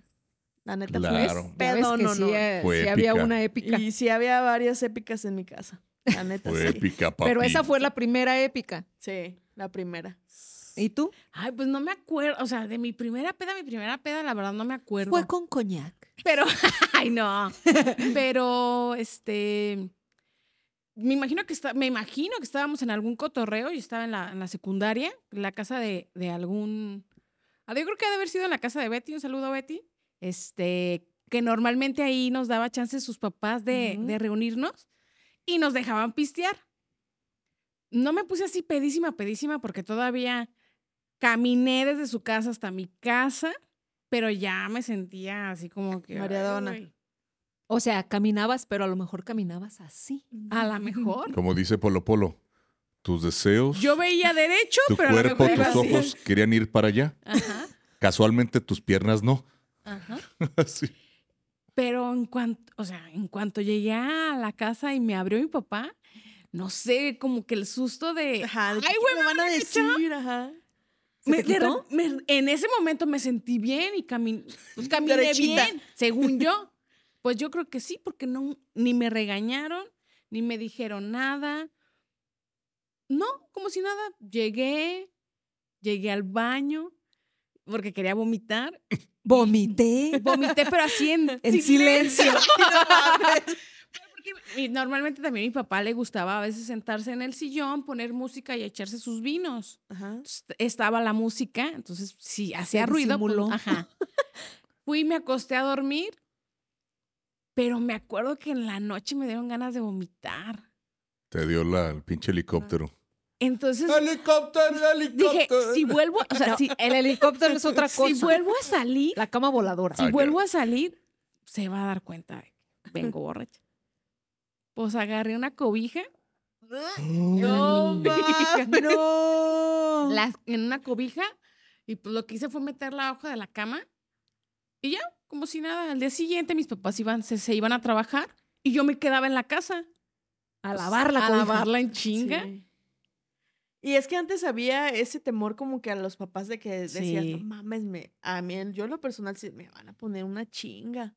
La neta Claro. fue pedo, no, sí, no. eh, Fue sí había una épica. Y sí había varias épicas en mi casa. La neta, Fue sí. épica, papi. Pero esa fue la primera épica. Sí, la primera. ¿Y tú? Ay, pues no me acuerdo. O sea, de mi primera peda, mi primera peda, la verdad no me acuerdo. Fue con coñac. Pero, ay, no. Pero, este. Me imagino que está, me imagino que estábamos en algún cotorreo y estaba en la, en la secundaria, en la casa de, de algún. ah, Yo creo que ha de haber sido en la casa de Betty. Un saludo a Betty. Este, que normalmente ahí nos daba chance sus papás de, reunirnos y nos dejaban pistear. No me puse así pedísima, pedísima, porque todavía caminé desde su casa hasta mi casa, pero ya me sentía así como que. güey, O sea, caminabas, pero a lo mejor caminabas así. A lo mejor. Como dice Polo Polo, tus deseos, Yo veía derecho, tu pero a lo cuerpo, mejor tus ojos querían ir para allá. Ajá, Casualmente tus piernas no. Ajá. Así. Pero en cuanto, o sea, en cuanto llegué a la casa y me abrió mi papá, no sé, como que el susto de. Ajá, de Ay, ¿qué güey, me ¿me van a van a decir? Ajá. ¿Se me- te de me- en ese momento me sentí bien y cami- pues caminé Derechita. bien, según yo. Pues yo creo que sí, porque no, ni me regañaron, ni me dijeron nada. No, como si nada. Llegué, llegué al baño porque quería vomitar. Vomité Vomité, pero así en, en silencio. Porque mi- normalmente también a mi papá le gustaba a veces sentarse en el sillón, poner música y echarse sus vinos. Ajá. Entonces, estaba la música, entonces si hacía ruido, pues, disimuló. ajá. Fui y me acosté a dormir, pero me acuerdo que en la noche me dieron ganas de vomitar. Te dio la, el pinche helicóptero. Entonces ¡Helicóptero, dije, si vuelvo, o sea, No, si, el helicóptero es otra cosa. si vuelvo a salir, La cama voladora. si Ah, vuelvo a salir, se va a dar cuenta de que vengo borracha. Pues agarré una cobija No, ma, no. la- en una cobija y pues lo que hice fue meter la hoja de la cama y ya, como si nada. Al día siguiente mis papás iban, se, se iban a trabajar y yo me quedaba en la casa. A lavar la a cobija. lavarla en chinga. Sí. Y es que antes había ese temor como que a los papás de que decías, Sí. no mames, me, a mí, yo en lo personal, sí, me van a poner una chinga.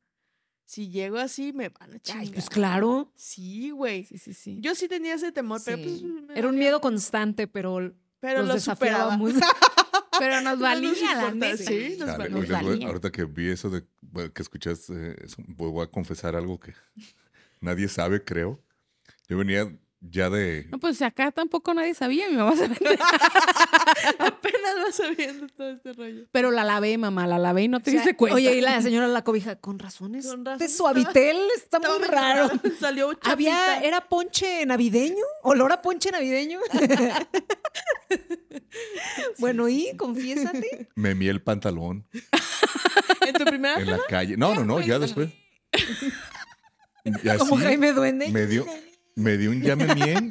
Si llego así, me van a chingar. Ay, pues claro. Sí, güey. Sí, sí, sí. Yo sí tenía ese temor, pero pues... Era un miedo constante, pero Pero los lo superaba. Pero nos No valía, nos la neta. sí, nos valía. les voy- valía. ahorita que vi eso de que escuchaste, eh, eso, voy voy a confesar algo que nadie sabe, creo. Yo venía ya de... No, pues acá tampoco nadie sabía, mi mamá sabía. Apenas vas sabiendo todo este rollo. Pero la lavé, mamá, la lavé y no te O sea, diste cuenta. Oye, y la señora la cobija, con razones. Con de razón suavitel está muy raro. Salió Había, chapita. ¿era ponche navideño? ¿Olor a ponche navideño? bueno, y confiésate. Me mié el pantalón En tu primera en la calle. No, no, no, ya después. Como Jaime Duende. me dio, me dio un ya me mié.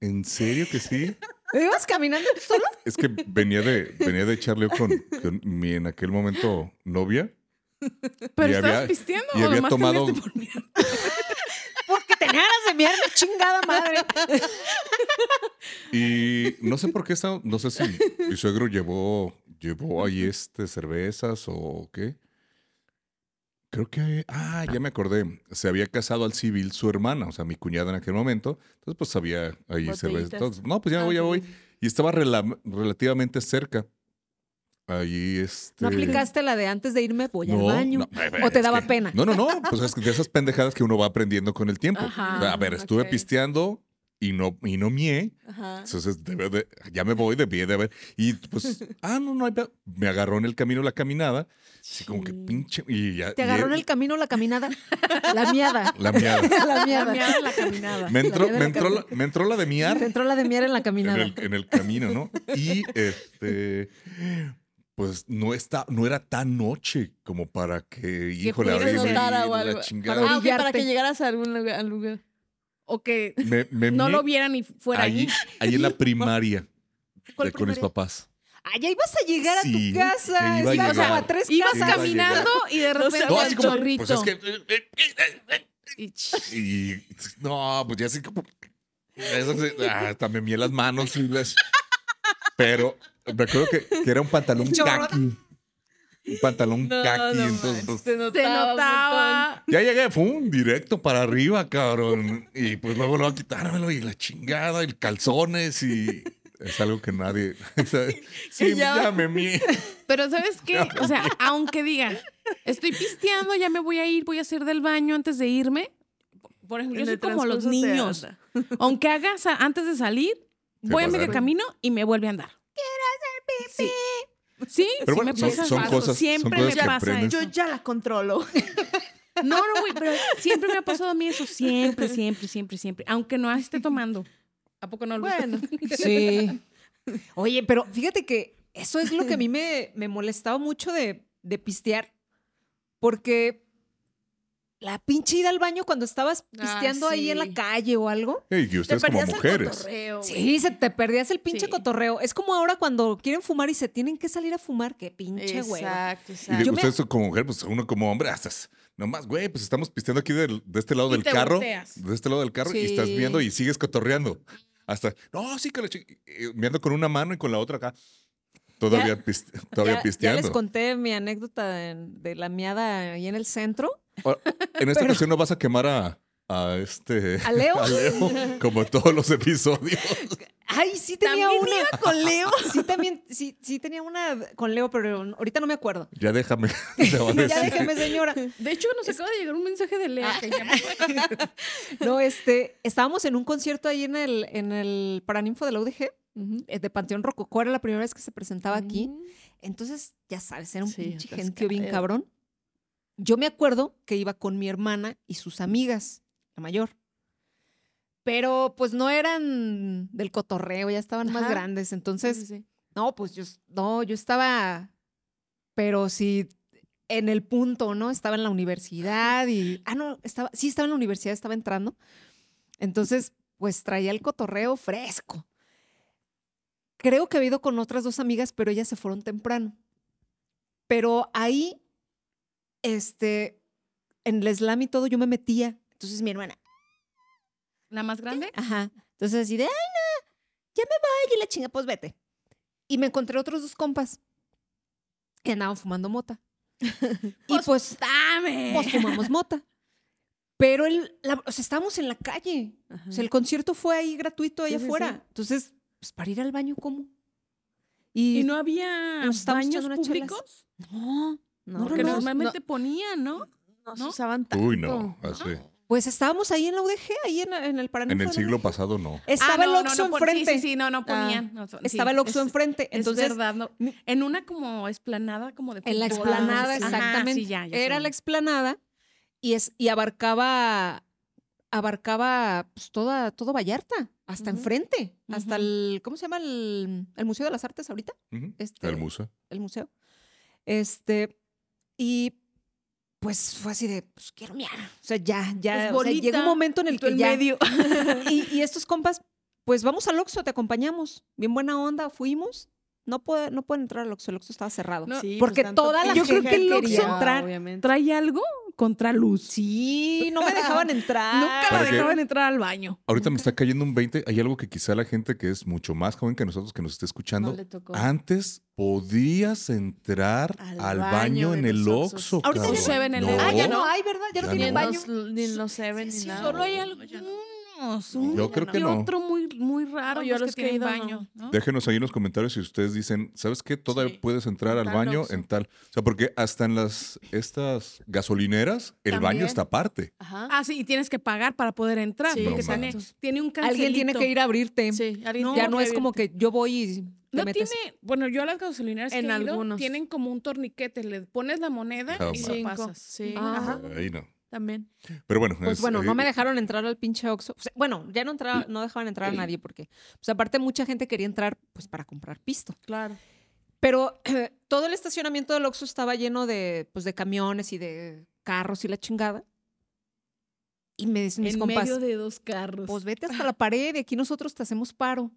¿En serio que sí? ¿Ibas caminando tú solo? Es que venía de, venía de echarle con, con mi en aquel momento novia. ¿Pero y estabas había- pisteando y o había nomás tomado- por? Porque tenía ganas de mirar mi chingada madre. Y no sé por qué estaba, no sé si mi suegro llevó, llevó ahí este cervezas o qué. Creo que, ah, ya me acordé, se había casado al civil su hermana, o sea, mi cuñada en aquel momento. Entonces, pues había ahí cerveza. No, pues ya Ah, voy, ya sí, voy. Y estaba rela- relativamente cerca. Ahí, este... ¿No aplicaste la de antes de irme voy No, al baño? no, eh, ¿O te daba que- pena? No, no, no. Pues es que de esas pendejadas que uno va aprendiendo con el tiempo. Ajá, O sea, a ver, estuve pisteando y no, y no mié. Ajá. Entonces, debe de- ya me voy, debí de haber. Y pues, ah, no, no hay Me agarró en el camino la caminada. Así como que pinche. Y ya, ¿Te agarró en el camino la caminada? La miada. La miada. La La miada. en la caminada. Me entró, miada me en la entró, la, me entró la de miar Te entró la de miar en la en caminada. el, en el camino, ¿no? Y este. Pues no, está, no era tan noche como para que, híjole, notara o la algo. chingada. Para Ah, para que llegaras a algún lugar. al lugar. O que Me, me no lo vieran y fuera ahí, ahí. en la primaria ¿Cuál de- con mis primaria? papás. Ah, ya ibas a llegar a Sí, tu casa. iba a Ibas llegar. como a tres Ibas Iba a casas. caminando y de repente se No, el como, chorrito. pues es que. eh, eh, eh, eh, Y ch- Y no, pues ya así como. Eso sí, ah, hasta me mié las manos. y las- Pero me acuerdo que, que era un pantalón Chorro. kaki. Un pantalón No, kaki. no entonces, pues, se notaba. se un notaba. ya llegué, fue directo para arriba, cabrón. Y pues luego lo va a quitármelo y la chingada, y calzones y. es algo que nadie. sí, ya- ya me mí. Pero ¿sabes qué? O sea, aunque diga, estoy pisteando, ya me voy a ir, voy a hacer del baño antes de irme. Por ejemplo, yo soy el como los niños. Aunque haga sa- antes de salir, voy a medio camino y me vuelve a andar. Sí. Sí, Pero sí bueno, me son- pasa. son cosas- son siempre cosas me pasa aprendes. eso. Yo ya la controlo. No, no, güey, pero siempre me ha pasado a mí eso. Siempre, siempre, siempre, siempre. Aunque no esté tomando. ¿A poco no, Luis? Bueno, Sí. Oye, pero fíjate que eso es lo que a mí me, me molestaba mucho de, de pistear. Porque la pinche ida al baño cuando estabas Ah, pisteando ahí en la calle o algo. Ey, y te ustedes como perdías el mujeres. cotorreo, güey. Sí, se te perdías el pinche Sí. cotorreo. Es como ahora cuando quieren fumar y se tienen que salir a fumar. Qué pinche huevo. Exacto, Y exacto. de me- ustedes como mujer, pues uno como hombre, hasta nomás, güey, pues estamos pisteando aquí del- de este lado Y del te carro. volteas. De este lado del carro y estás viendo y sigues cotorreando. Hasta, no, sí que la chi- eh, viendo con una mano y con la otra acá. Todavía, piste- todavía Ya- ya, pisteando. les conté mi anécdota de, de la miada ahí en el centro. En esta ocasión no vas a quemar a, a este. ¿A Leo? Leo, como todos los episodios. Ay, sí tenía ¿También una. iba con Leo? Sí, también, sí, sí tenía una con Leo, pero ahorita no me acuerdo. Ya déjame. a Ya déjeme, señora. De hecho, nos acaba de llegar un mensaje de Lea. que ya me- No, este, estábamos en un concierto ahí en el, en el Paraninfo de la UDG, eh, de Panteón Rococó, era la primera vez que se presentaba aquí. Entonces, ya sabes, era un Sí, pinche gentío bien cabrón. Yo me acuerdo que iba con mi hermana y sus amigas, la mayor. Pero pues no eran del cotorreo, ya estaban más grandes. Entonces, sí, sí. no, pues yo, no, yo estaba, pero sí, en el punto, ¿no? Estaba en la universidad y, ah, no, estaba, sí estaba en la universidad, estaba entrando. Entonces, pues traía el cotorreo fresco. Creo que había ido con otras dos amigas, pero ellas se fueron temprano. Pero ahí, este, en el slam y todo, yo me metía. Entonces mi hermana, ¿La más grande? Ajá. Entonces así de, ay, no, ya me voy y la chinga, pues vete. Y me encontré otros dos compas que andaban fumando mota. y pues, ¡Dame! pues fumamos mota. Pero el, la- o sea, estábamos en la calle. Ajá. O sea, el concierto fue ahí gratuito, allá Sí, afuera. sí. Entonces, pues para ir al baño, ¿cómo? Y, ¿Y no había baños chelas. públicos? no, No, no, Porque no, normalmente ponían, ¿no? no, ¿no? se usaban tanto. Uy, no. Así. pues estábamos ahí en la UDG, ahí en, en el Paraninfo En el siglo pasado no. Estaba Ah, el Oxxo no, no, pon- enfrente. Sí, sí, sí, no, no ponían. no, sí, Estaba el Oxxo enfrente. Entonces, es verdad, En una como esplanada como de En la explanada, Ajá, exactamente. sí, ya, Era la explanada y, es, y abarcaba, abarcaba pues, toda, todo Vallarta, hasta enfrente, hasta el, ¿cómo se llama? El, el Museo de las Artes ahorita, este, El museo. el museo. Este, y pues fue así de, pues quiero miar. O sea, ya, ya, Pues o sea, llega un momento en el que ya. medio. Y, y estos compas, pues vamos al Oxxo, te acompañamos. Bien buena onda, fuimos. No, puede, no pueden entrar al Oxxo, el Oxxo estaba cerrado. No, Sí, porque pues, toda la Yo creo que el gente Oxxo. ¿Trae algo contra luz? Sí, no me dejaban entrar. Nunca que- dejaban entrar al baño. Ahorita me está cayendo un 20. Hay algo que quizá la gente que es mucho más joven que nosotros que nos esté escuchando. No le tocó. Antes podías entrar Al al, baño en el. Oxxo. Ahorita ya cabrón. se ven en el- Ah, ya no hay, ¿verdad? Ya no Ya Ni tienen no. en baño. ni en los Seven Sí, ni sí, nada. Solo hay No, un Yo creo que no. otro muy, muy raro. No, yo los que que tienen baño. ¿no? Déjenos ahí en los comentarios si ustedes dicen, ¿sabes qué? Todavía Sí. puedes entrar al baño en tal. O sea, porque hasta en las estas gasolineras el baño está aparte. Ajá. Ah, sí, y tienes que pagar para poder entrar. Sí, porque No tiene, tiene un cancelito. Alguien tiene que ir a abrirte. Sí, alguien No, ya no es como que yo voy y No metes. tiene, bueno, yo a las gasolineras En que he ido, algunos. tienen como un torniquete, le pones la moneda Ah, y Cinco. pasas. Sí, Ah. ajá. Ahí no. También. Pero bueno. Pues es- bueno, no eh, me dejaron entrar al pinche Oxxo. O sea, bueno, ya no entraba, no dejaban entrar a nadie porque, pues aparte mucha gente quería entrar pues para comprar pisto. Claro. Pero todo el estacionamiento del Oxxo estaba lleno de, pues, de camiones y de carros y la chingada. Y me dicen mis en compas, medio de dos carros. pues vete hasta la pared y aquí nosotros te hacemos paro.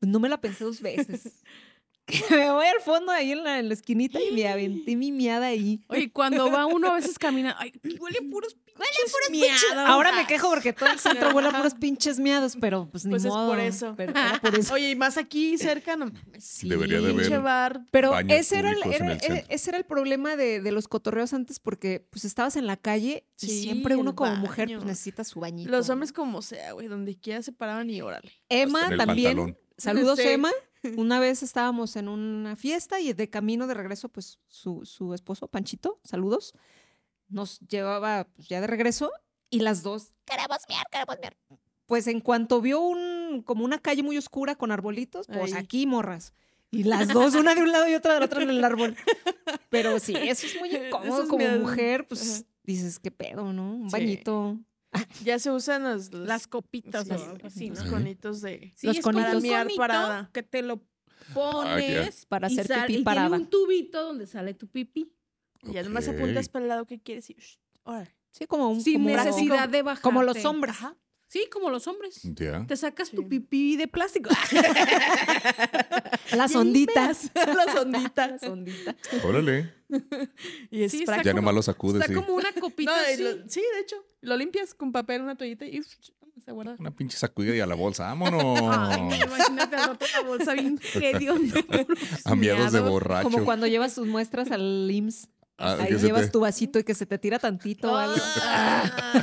Pues no me la pensé dos veces. me voy al fondo ahí en la, en la esquinita y me aventé mi miada ahí. Oye, cuando va uno a veces camina, ay, huele puros pinches miados. Ahora me quejo porque todo el centro huele a puros pinches miados, pero pues ni Pues es modo. por eso. Pero era por eso. Oye, y más aquí cerca, no. Sí, Debería de pinche haber bar. Pero baños ese era, el, públicos en era- el era- centro. ese era el problema de, de los cotorreos antes porque pues estabas en la calle y Sí, siempre uno el como mujer baño. pues necesita su bañito. Los hombres como sea, güey, donde quiera se paraban y órale. Emma en el también. pantalón. Saludos Sí. Emma. Una vez estábamos en una fiesta y de camino de regreso, pues su, su esposo, Panchito, saludos, nos llevaba pues, ya de regreso y las dos, queremos miar, queremos miar. Pues en cuanto vio un, como una calle muy oscura con arbolitos, pues Ahí. aquí morras. Y las dos, una de un lado y otra del otro en el árbol. Pero sí, eso es muy incómodo es como miedo. mujer, pues Ajá. dices, qué pedo, ¿no? Un Sí. bañito. Ya se usan los, los- Las copitas sí, o algo así, los ¿no? conitos de... Sí, Los como conitos. Miar conito parada. que te lo Ah, pones Para y hacer sal- pipí y parada. Tiene un tubito donde sale tu pipí. Y ya nomás Ok. apuntas para el lado que quieres y... shh. Sí, como un Sin como necesidad de bajar. Como los hombres. Sí, como los hombres. Ya. Te sacas tu Sí. pipí de plástico. Las onditas. Las onditas. Las onditas. Órale. Y Sí, spray. está Ya como- nomás lo sacudes. Está sí. como una copita No, y así. lo- sí, de hecho. Lo limpias con papel, una toallita y se guarda. Una pinche sacudida y a la bolsa. ¡Vámonos! Ay, no, imagínate al rato la bolsa bien hedionda. a miados de borracho. Como cuando llevas tus muestras al IMSS. Ah, Ahí llevas te- tu vasito y que se te tira tantito. o algo. No.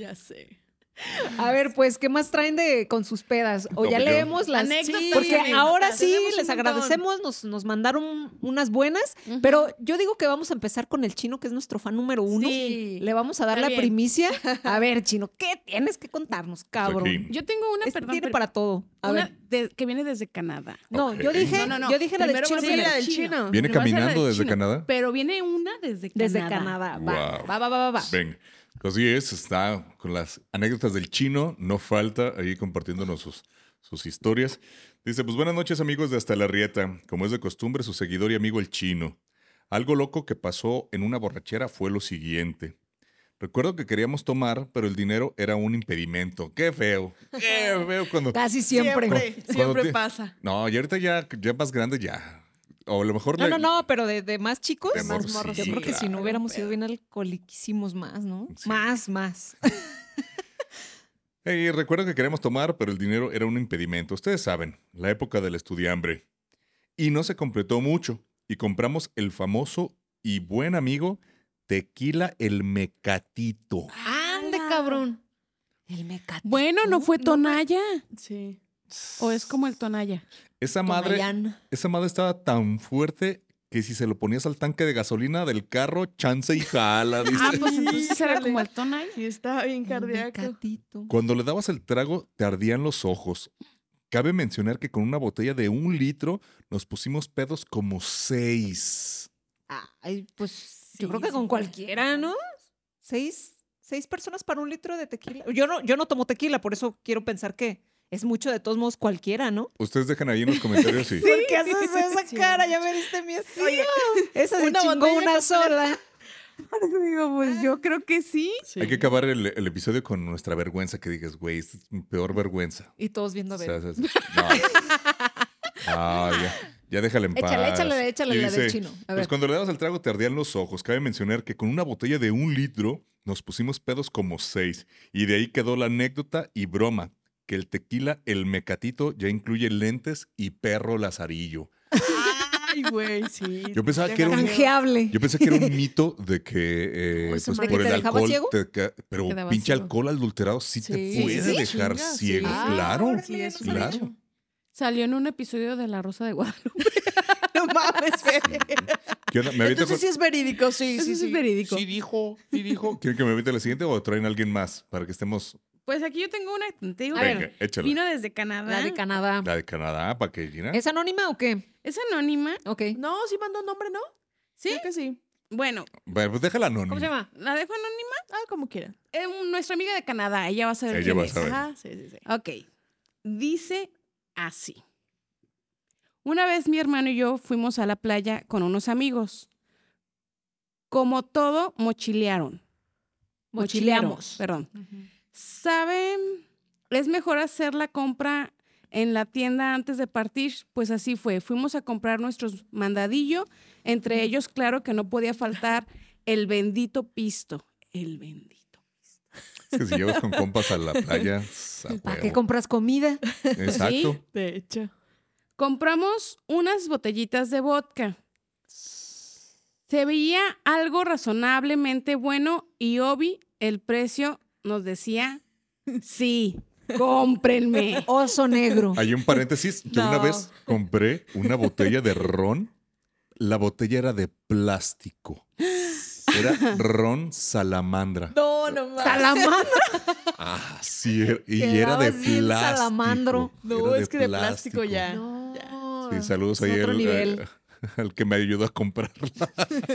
Ya sé. A ver, pues, ¿qué más traen de con sus pedas? O ya yo. leemos las Anécdotas, Porque anécdotas. ahora sí Tenemos les agradecemos, nos, nos mandaron unas buenas, pero yo digo que vamos a empezar con el chino, que es nuestro fan número uno. Sí. Le vamos a dar Está la bien. primicia. A ver, chino, ¿qué tienes que contarnos, cabrón? aquí. Yo tengo una, Este perdón, tiene pero para todo. A una ver. de- que viene desde Canadá. No, yo dije, No, no, no. yo dije la del chino. Sí, la del chino. chino. ¿Viene Primero caminando desde chino, Canadá? Pero viene una desde Canadá. Desde Canadá. Va, Wow. va, va, va, va. Venga. Así es, está con las anécdotas del chino, no falta ahí compartiéndonos sus, sus historias. Dice, pues buenas noches amigos de Hasta la Rieta, como es de costumbre su seguidor y amigo el chino. Algo loco que pasó en una borrachera fue lo siguiente. Recuerdo que queríamos tomar, pero el dinero era un impedimento. Qué feo, qué feo cuando... Casi siempre. Siempre, Cuando siempre te- pasa. No, y ahorita ya, ya más grande ya. O a lo mejor... No, le- no, no, pero de, de más chicos. De Más morros, Yo creo que si no hubiéramos sido bien alcoholiquísimos más, ¿no? Sí. Más, más. Hey, recuerdo que queríamos tomar, pero el dinero era un impedimento. Ustedes saben, la época del estudiambre. Y no se completó mucho. Y compramos el famoso y buen amigo Tequila el Mecatito. Ande, cabrón. El mecatito. Bueno, ¿no fue Tonaya? Sí. ¿O es como el Tonaya? Esa madre, Tonayán. esa madre estaba tan fuerte que si se lo ponías al tanque de gasolina del carro, chance y jala, dice. Ah, pues entonces era como el Tonaya. Sí, estaba bien cardíaco. Cuando le dabas el trago, te ardían los ojos. Cabe mencionar que con una botella de un litro nos pusimos pedos como seis. Ay, pues Sí, yo creo que sí con cualquiera, ¿no? Seis, seis personas para un litro de tequila. Yo no, yo no tomo tequila, por eso quiero pensar que es mucho de todos modos cualquiera, ¿no? Ustedes dejan ahí en los comentarios si, ¿Por qué haces esa Sí. cara? Ya me diste miedo. Esa se Una chingó una sola. Eso digo, pues yo creo que sí. Sí. Hay que acabar el, el episodio con nuestra vergüenza, que digas, güey, es mi peor vergüenza. Y todos viendo a ver. sea, o sea, no. No, ya, ya déjala en paz. Échale, échale, échale la del chino. A ver. Pues cuando le dabas el trago te ardían los ojos. Cabe mencionar que con una botella de un litro nos pusimos pedos como seis. Y de ahí quedó la anécdota y broma, que el tequila, el mecatito, ya incluye lentes y perro lazarillo. Ay, güey, sí. Yo pensaba que era un- Canjeable. Yo pensé que era un mito de que, eh, pues, por ¿De el alcohol, ciego? te ca- pero Quedaba pinche ciego. alcohol adulterado sí, te puede sí, dejar chinga, ciego, sí. claro. Sí, eso Claro. Salió en un episodio de La Rosa de Guadalupe. No mames, Fede. ¿Qué onda? ¿Me aviento Entonces con- sí es verídico, sí, Eso sí, sí sí. es verídico. Sí dijo, sí dijo. ¿Quieren que me aviente la siguiente o traen a alguien más para que estemos? Pues aquí yo tengo una, te digo, A ver. Échala. vino desde Canadá. La de Canadá. La de Canadá, para que Gina. ¿Es anónima o qué? Es anónima. Ok. No, sí mandó nombre, ¿no? ¿Sí? Creo que sí. Bueno, Bueno, pues déjala anónima. ¿Cómo se llama? la dejo anónima. Ah, como quiera. Es un- nuestra amiga de Canadá. Ella va a saber Ella quién va a es. saber. Ajá, sí, sí, sí. Ok. Dice así. Una vez mi hermano y yo fuimos a la playa con unos amigos. Como todo, mochilearon. Mochileamos. Perdón. ¿Saben? Es mejor hacer la compra en la tienda antes de partir. Pues así fue. Fuimos a comprar nuestros mandadillo. Entre ellos, claro que no podía faltar el bendito pisto. El bendito. Es que si llevas con compas a la playa, ¿Para qué compras comida? Exacto. De hecho. Compramos unas botellitas de vodka. Se veía algo razonablemente bueno y Obi, el precio nos decía sí. cómprenme. Oso negro. Hay un paréntesis. Yo una vez compré una botella de ron. La botella era de plástico. Era ron salamandra. No, no más. Salamandra. Ah, sí. era- Y era de plástico. salamandro. No, Era es que de plástico ya. No. Sí, saludos es ahí otro al, nivel. al que me ayudó a comprarla.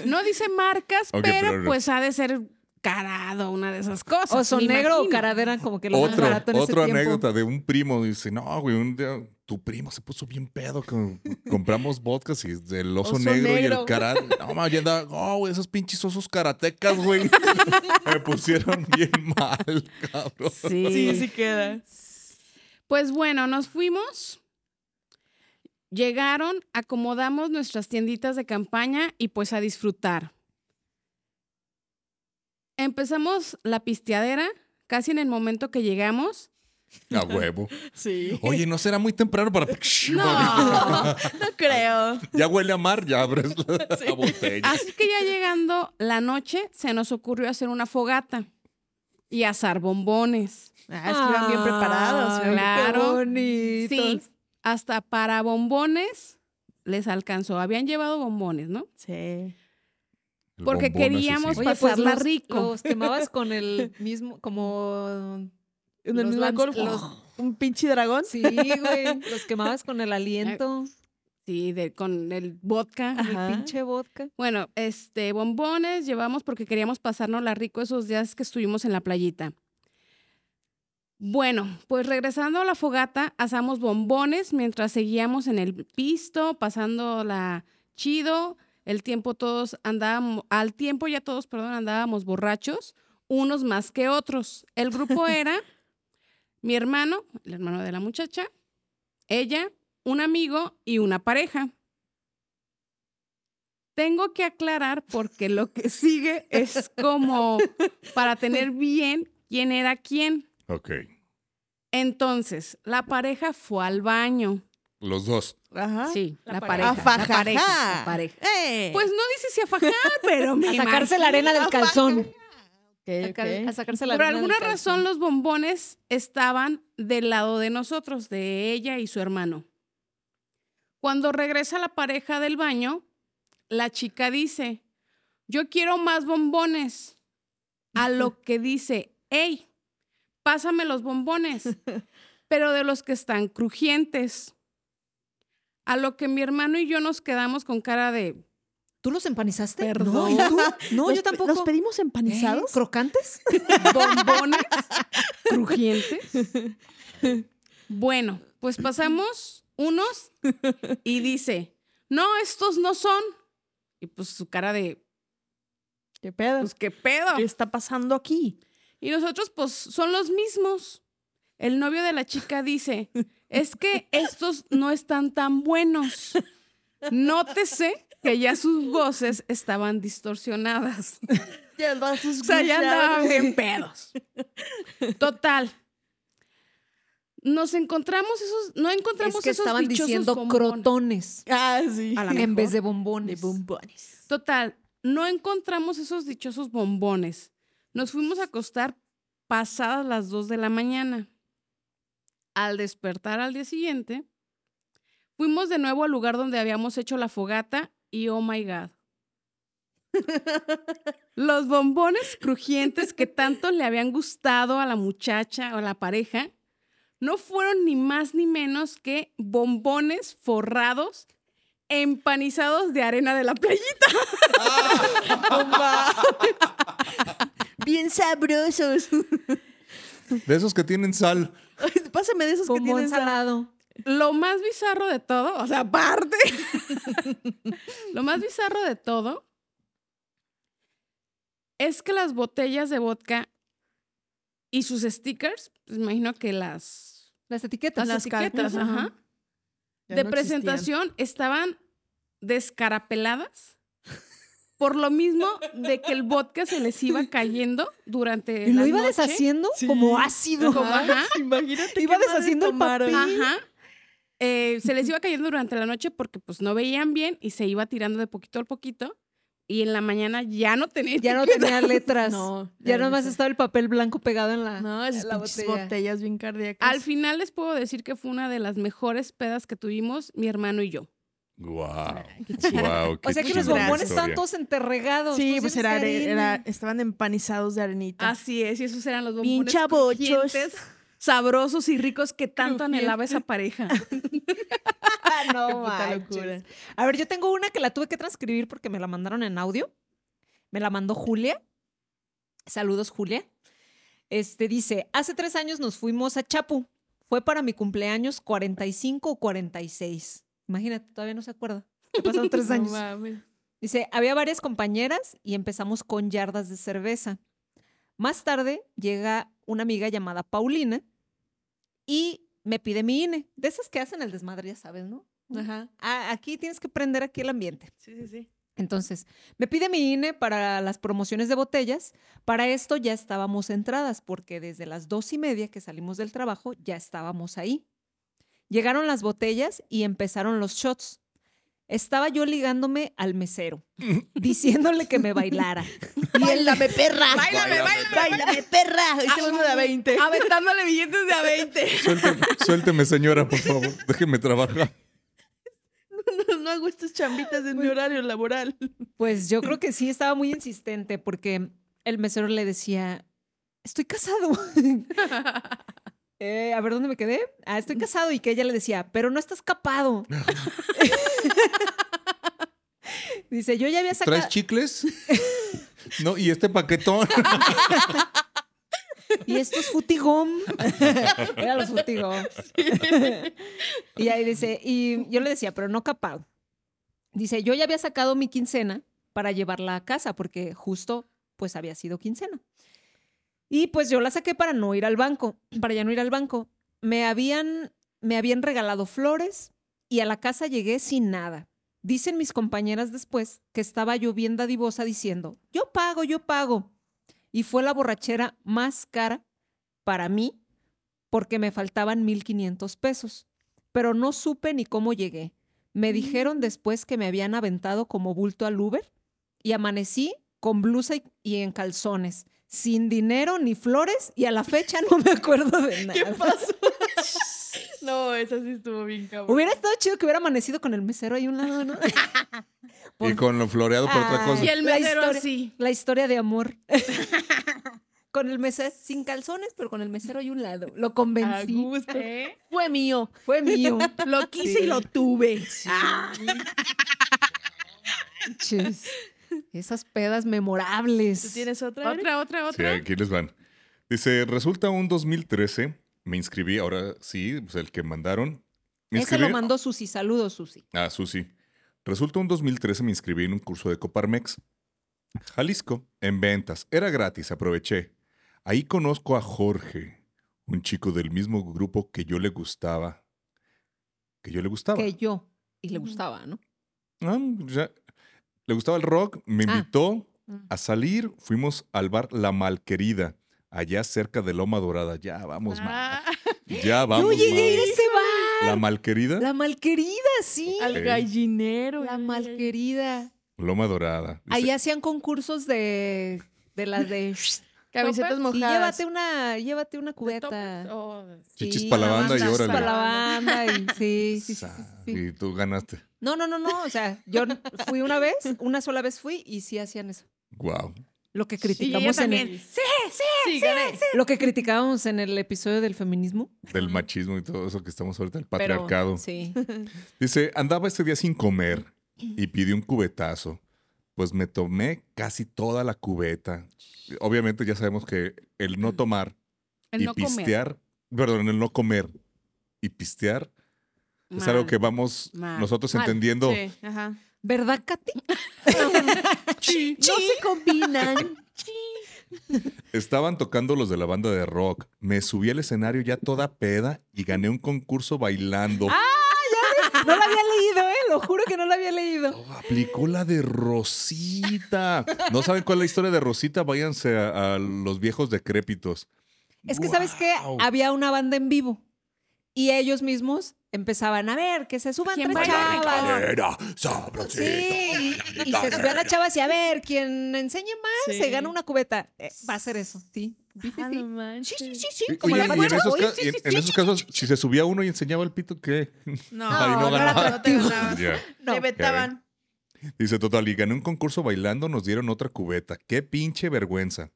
No dice marcas, pero, pero no. pues ha de ser carado, una de esas cosas. Oso me negro o imagino. caradera como que lo más Otro, barato en otra ese tiempo. anécdota de un primo. Dice, no, güey, un día tu primo se puso bien pedo. con- compramos vodka y el oso, Oso negro, y el karate. No, más bien andaba, oh, güey, esos pinches osos karatecas, güey. Me pusieron bien mal, cabrón. Sí. Sí, sí queda. Pues bueno, nos fuimos. Llegaron, acomodamos nuestras tienditas de campaña y pues a disfrutar. Empezamos la pisteadera casi en el momento que llegamos. A huevo. Sí. Oye, ¿no será muy temprano para...? No. No creo. Ya huele a mar, ya abres la, la botella. Así que ya llegando la noche, se nos ocurrió hacer una fogata y asar bombones. Ah, es que iban bien preparados. Bien claro. Qué. Sí, hasta para bombones les alcanzó. Habían llevado bombones, ¿no? Sí. Porque queríamos pues pasarla los, rico. los quemabas con el mismo, como... En el mismo alcohol, los- un pinche dragón. Sí, güey. Los quemabas con el aliento. Sí, de, con el vodka. Ajá. El pinche vodka. Bueno, este, bombones llevamos porque queríamos pasarnos la rico esos días que estuvimos en la playita. Bueno, pues regresando a la fogata, asamos bombones mientras seguíamos en el pisto, pasándola chido. El tiempo todos andábamos, al tiempo ya todos, perdón, andábamos borrachos, unos más que otros. El grupo era mi hermano, el hermano de la muchacha, ella, un amigo y una pareja. Tengo que aclarar porque lo que sigue es como para tener bien quién era quién. Ok. Entonces, la pareja fue al baño. Los dos. Ajá. Sí, la, La pareja. pareja. A La pareja. fajajar. la pareja. Eh. Pues no dice si a fajar, pero me A sacarse la arena del calzón. Ok, Sacar- ok. A sacarse la Por arena del alguna calzón. razón los bombones estaban del lado de nosotros, de ella y su hermano. Cuando regresa la pareja del baño, la chica dice, yo quiero más bombones. A lo que dice, hey, pásame los bombones, pero de los que están crujientes. A lo que mi hermano y yo nos quedamos con cara de, ¿Tú los empanizaste? Perdón. No, ¿y tú? No, ¿Los yo tampoco. ¿Los pedimos empanizados? ¿Eh? ¿Crocantes? bombones crujientes. Bueno, pues pasamos unos y dice, no, estos no son. Y pues su cara de, ¿Qué pedo? pues qué pedo. ¿Qué está pasando aquí? Y nosotros pues son los mismos. El novio de la chica dice, es que estos no están tan buenos. Nótese que ya sus voces estaban distorsionadas. Ya vas a O sea, ya andaban bien pedos. Total. Nos encontramos esos, no encontramos Es que esos estaban dichosos diciendo bombones. crotones Ah, sí. A la en vez de bombones. De bombones. Total, no encontramos esos dichosos bombones. Nos fuimos a acostar pasadas las 2 de la mañana. Al despertar al día siguiente, fuimos de nuevo al lugar donde habíamos hecho la fogata y oh my god. Los bombones crujientes que tanto le habían gustado a la muchacha o a la pareja no fueron ni más ni menos que bombones forrados empanizados de arena de la playita. Bien sabrosos. De esos que tienen sal. Pásame de esos que Bombón tienen sal. salado. Lo más bizarro de todo, o sea, aparte, lo más bizarro de todo es que las botellas de vodka y sus stickers, pues imagino que las, Las etiquetas. las Las etiquetas, ajá, ajá. De no existían. presentación estaban descarapeladas por lo mismo de que el vodka se les iba cayendo durante Y lo la iba noche. deshaciendo Sí. como ácido. Como, ajá. Imagínate. Iba deshaciendo el papel. Ajá. Eh, se les iba cayendo durante la noche porque pues no veían bien y se iba tirando de poquito a poquito. y en la mañana ya no tenía Ya no tenía letras. No, ya ya nomás no. estaba el papel blanco pegado en la, No, esas la botella. botellas bien cardíacas. Al final les puedo decir que fue una de las mejores pedas que tuvimos mi hermano y yo. Wow. Wow, O sea que los bombones estaban todos enterregados. Sí, pues era, era- arena. estaban empanizados de arenita. Así es, y esos eran los Bien bombones crujientes, sabrosos y ricos que tanto anhelaba esa pareja. Ah, no, Qué puta manches. locura. A ver, yo tengo una que la tuve que transcribir porque me la mandaron en audio. Me la mandó Julia. Saludos, Julia. Este dice: Hace tres años nos fuimos a Chapu. Fue para mi cumpleaños 45 o 46. Imagínate, todavía no se acuerda. Pasaron tres No años. mames. Dice, había varias compañeras y empezamos con yardas de cerveza. Más tarde llega una amiga llamada Paulina y me pide mi INE. De esas que hacen el desmadre, ya sabes, ¿no? Ajá. Ah, aquí tienes que prender aquí el ambiente. Sí, sí, sí. Entonces, me pide mi INE para las promociones de botellas. Para esto ya estábamos entradas, porque desde las dos y media que salimos del trabajo ya estábamos ahí. Llegaron las botellas y empezaron los shots. Estaba yo ligándome al mesero, diciéndole que me bailara. ¡Báilame, perra! Báilame, báilame, ¡Báilame, perra! Ahorita uno de a 20. Aventándole billetes de a 20. Suélteme, suélteme, señora, por favor. Déjeme trabajar. No, no hago estas chambitas en mi horario laboral. Pues yo creo que sí estaba muy insistente porque el mesero le decía, estoy casado. Eh, a ver, ¿dónde me quedé? Ah, estoy casado y que ella le decía, pero no estás capado. Dice, yo ya había sacado... ¿Traes chicles? No, y este paquetón. Y esto es futigom. Era los futigom. y ahí dice, y yo le decía, pero no capado. Dice, yo ya había sacado mi quincena para llevarla a casa, porque justo pues había sido quincena. Y pues yo la saqué para no ir al banco, para ya no ir al banco. Me habían, me habían regalado flores y a la casa llegué sin nada. Dicen mis compañeras después que estaba yo bien dadivosa diciendo, yo pago, yo pago. Y fue la borrachera más cara para mí porque me faltaban 1.500 pesos. Pero no supe ni cómo llegué. Me dijeron después que me habían aventado como bulto al Uber y amanecí con blusa y, y en calzones, sin dinero ni flores y a la fecha no me acuerdo de nada. ¿Qué pasó? no, esa sí estuvo bien cabrón. Hubiera estado chido que hubiera amanecido con el mesero ahí a un lado, ¿no? Y con lo floreado por otra Ay. cosa. Y el La mesero historia- así. La historia de amor. con el mesero, sin calzones, pero con el mesero ahí a un lado. Lo A convencí. gusto. ¿Eh? Fue mío. Fue mío. Lo quise Sí. y lo tuve. Manches. Esas pedas memorables. ¿Tú tienes otra? Eric? Otra, otra, Sí, otra. aquí les van. Dice, resulta un 2013, me inscribí, ahora sí, pues el que mandaron. Me Ese lo mandó Susi. Saludos, Susi. Ah, Susi. Resulta un 2013 me inscribí en un curso de Coparmex. Jalisco, en ventas. Era gratis, aproveché. Ahí conozco a Jorge, un chico del mismo grupo que yo le gustaba. Que yo le gustaba. Que yo. Y le gustaba, ¿no? Ah, ya. Le gustaba el rock, me Ah. invitó Mm. a salir. Fuimos al bar La Malquerida, allá cerca de Loma Dorada. Ya vamos, ma. Ah, Ya vamos, yo llegué a ese bar. La Malquerida, La malquerida, sí. al gallinero. La malquerida. Loma Dorada. Dice, Ahí hacían concursos de, de las de... Camisetas Sí, Sí, mojadas. llévate una, llévate una ¿De cubeta. topes o- Chichis Sí, pa' la banda y chichis órale. pa' la banda y sí, sí, sí, sí, sí. Y tú ganaste. No, no, no, no. O sea, yo fui una vez, una sola vez fui y sí hacían eso. Wow. Lo que criticamos en el, Sí, sí, sí, gané. lo que criticábamos en el episodio del feminismo. Del machismo y todo eso que estamos ahorita, el pero patriarcado. sí. Dice, andaba ese día sin comer y pidió un cubetazo. Pues me tomé casi toda la cubeta. Obviamente ya sabemos que el no tomar El y no comer. pistear, perdón, el no comer y pistear es algo que vamos Mal. nosotros Mal. entendiendo. Sí, ajá. ¿Verdad, Katy? No se combinan. Estaban tocando los de la banda de rock. Me subí al escenario ya toda peda y gané un concurso bailando. No la había leído, ¿eh? Lo juro que no la había leído. Oh, aplicó la de Rosita. ¿No saben cuál es la historia de Rosita? Váyanse a, a los viejos decrépitos. Es que, ¿sabes qué? Había una banda en vivo y ellos mismos empezaban a ver que se suban ¿Quién tres chavas. Sabrosita, Sí, y, y se subían las chavas y a ver, quien enseñe más se Sí. gana una cubeta. Eh, va a ser eso, sí. Sí, sí, Ah, sí. no manches. Sí, sí, sí, sí, Oye, como la y en esos, sí, sí, en casos, si se subía uno y enseñaba el pito, ¿qué? No, no no, ganaba. no te ganabas. Ya. No. Te vetaban. Dice Total, y gané un concurso bailando, nos dieron otra cubeta. ¡Qué pinche vergüenza!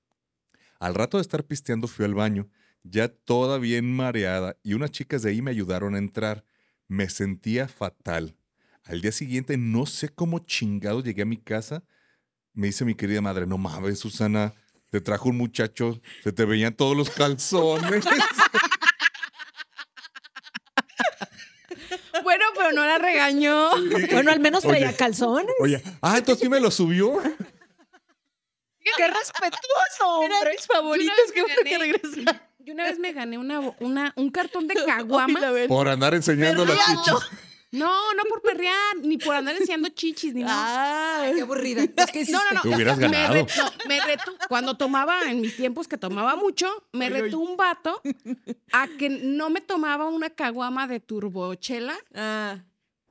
Al rato de estar pisteando fui al baño, ya toda bien mareada, y unas chicas de ahí me ayudaron a entrar. Me sentía fatal. Al día siguiente, no sé cómo chingado llegué a mi casa. Me dice mi querida madre, no mames, Susana, te trajo un muchacho, se te veían todos los calzones. Bueno, pero no la regañó. Bueno, al menos Oye. traía calzones. Oye, ah, entonces sí me lo subió. Qué respetuoso, Eran hombre. mis favoritos vez me que. Yo una vez me gané una, una, un cartón de caguama. Oye, la Por andar enseñando la chicha. No, no por perrear, ni por andar enseñando chichis, ni nada. Ay, Qué aburrida. Es que No, no, no. Te hubieras ganado. me retó, cuando tomaba, en mis tiempos que tomaba mucho, me retó un vato a que no me tomaba una caguama de turbochela. Ah,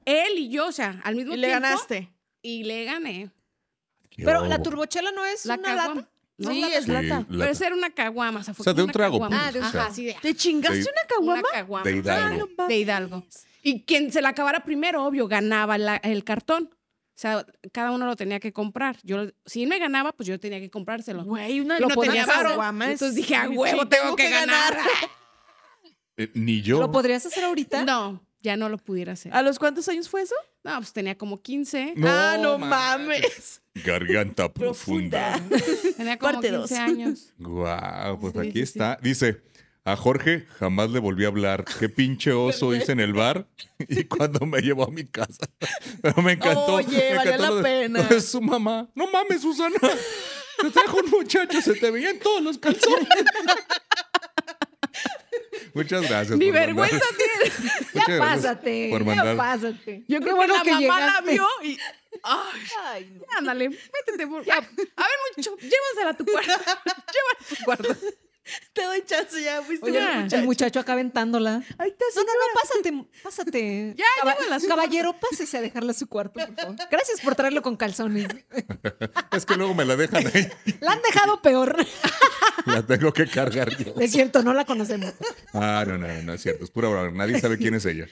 Él y yo, o sea, al mismo y le tiempo. ganaste. Y le gané. Pero la turbochela no es La una caguama. lata. No, Sí, es lata. lata. Pero esa era una caguama. O sea, fue O sea, de un una trago, caguama. pues, Ajá, o sea. así de. ¿Te chingaste De- una Una caguama? caguama. De Hidalgo. Ah, de Hidalgo. Y quien se la acabara primero, obvio, ganaba la- el cartón. O sea, cada uno lo tenía que comprar. Yo, si él me ganaba, pues yo tenía que comprárselo. Güey, una Y no tenía caguama es- Entonces dije, a huevo, tengo que ganar. Eh, ni yo. ¿Lo podrías hacer ahorita? No, ya no lo pudiera hacer. ¿A los cuántos años fue eso? No, pues tenía como 15. No ah, no mames. Garganta profunda. Tenía como Parte 15 dos. años. Guau, pues Sí, aquí sí, sí. está. Dice, a Jorge jamás le volví a hablar. Qué pinche oso hice en el bar y cuando me llevó a mi casa. Pero me encantó. Oye, me valió la de- pena. de su mamá. No mames, Susana. Te trajo un muchacho, se te veían todos los calzones. Muchas gracias. Ni vergüenza tiene. Muchas Ya pásate. por Ya mandar. pásate. Yo Qué creo bueno que la mamá la llegaste. vio y... Ay, Ay, no. ándale, métete por... A, a ver, mucho, llévasela a tu cuarto. Llévala a tu cuarto. Te doy chance, ya fuiste Oye, buen el muchacho. muchacho acá aventándola. Ahí está, No, no, no, pásate, pásate. Ya, Caba- llévala a su caballero, pásese a dejarla a su cuarto, por favor. Gracias por traerlo con calzones. Es que luego me la dejan ahí. La han dejado peor. La tengo que cargar yo. Es cierto, no la conocemos. Ah, no, no, no es cierto. Es pura broma. Nadie sabe quién es ella.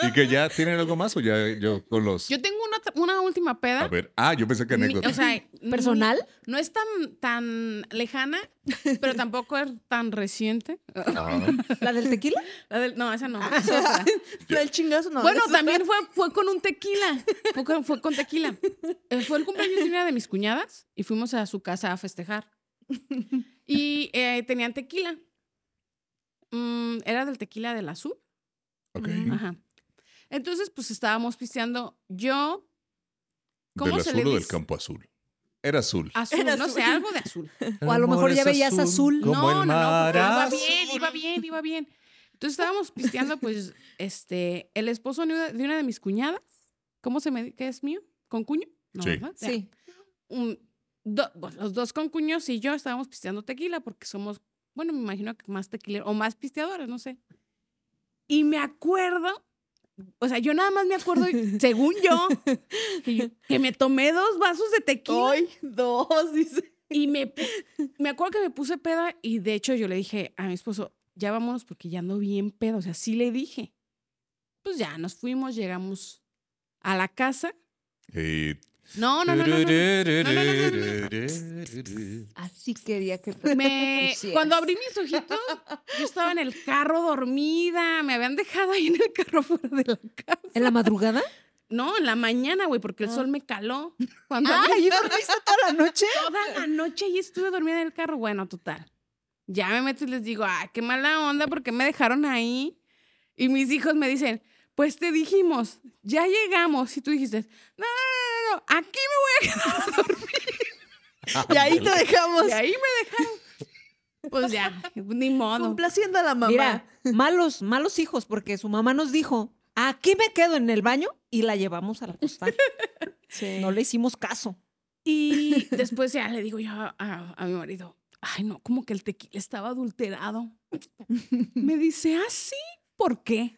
¿Y que ya tienen algo más o ya yo con los... Yo tengo una, última peda. A ver. Ah, yo pensé que Ni- anécdota. O sea, ¿Personal? No es tan, tan lejana, pero tampoco es tan reciente. Ah, ¿La del tequila? La del- no, esa no. es otra. La del chingazo no. bueno, esa- también fue, fue con un tequila. Fue con, fue con tequila. Eh, Fue el cumpleaños de una de mis cuñadas y fuimos a su casa a festejar. Y eh, tenían tequila. Mm, era del tequila del azul. ok. Ujú. Ajá. Entonces, pues estábamos pisteando. Yo. ¿Cómo ¿Del se azul le o del campo azul? Era azul. Azul, Era no azul. sé, algo de azul. O a lo mejor ya veías azul. Como no, el no, no, mar porque iba bien, iba bien, iba bien. Entonces estábamos pisteando, pues, este, el esposo de una de, mis cuñadas. ¿Cómo se me qué es mío? ¿Con cuño? No, Sí. Sí. Un- do- bueno, los dos con cuños y yo estábamos pisteando tequila porque somos, bueno, me imagino que más tequila o más pisteadores, no sé. Y me acuerdo, o sea, yo nada más me acuerdo, y- según yo, que, me tomé dos vasos de tequila. Ay, dos, dice. Y me, me acuerdo que me puse peda y de hecho yo le dije a mi esposo, ya vámonos porque ya ando bien pedo. O sea, sí le dije. Pues ya nos fuimos, llegamos a la casa. Eh, No, no, no, no. no, no. Así quería que Me- cuando abrí mis ojitos, yo estaba en el carro dormida. Me habían dejado ahí en el carro fuera de la casa. ¿En la madrugada? No, en la mañana, güey, porque el Ah. sol me caló. Cuando Ah, ¿y dormiste toda la noche? toda la noche y estuve dormida en el carro. Bueno, total. Ya me meto y les digo, ah, qué mala onda, porque me dejaron ahí? Y mis hijos me dicen, pues te dijimos, ya llegamos. Y tú dijiste, no, aquí me voy a quedar a dormir. Y ahí te dejamos. Y ahí me dejaron. Pues ya, ni modo. Complaciendo a la mamá. Mira, malos, malos hijos, porque su mamá nos dijo, aquí me quedo en el baño y la llevamos a la acostar. Sí. No le hicimos caso. Y después ya le digo yo a, a- a mi marido, ay no, como que el tequila estaba adulterado. Me dice, ¿ah, sí? ¿Por qué?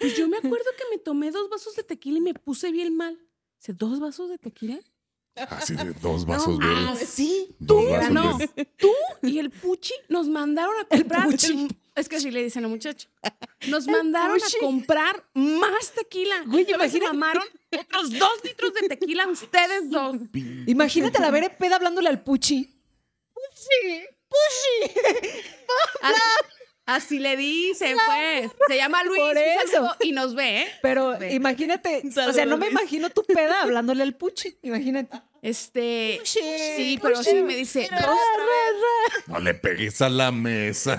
Pues yo me acuerdo que me tomé dos vasos de tequila y me puse bien mal. ¿Se dos vasos de tequila? Así de dos vasos Ah, verdes. sí. Dos Mira, vasos no. verdes. Tú y el Puchi nos mandaron a comprar. Puchi. es que así le dicen a muchacho. Nos mandaron Puchi. a comprar más tequila. Güey, imagina- mamaron otros dos litros de tequila ustedes dos. Imagínate la Bere peda hablándole al Puchi. Así le dice, pues. Se llama Luis Por eso. y nos ve, ¿eh? Pero Ve. imagínate, o sea, no me Luis. imagino tu peda hablándole al Puchi. Imagínate. Este. Puchi, sí, pero sí me dice. Ra, No le pegues a la mesa.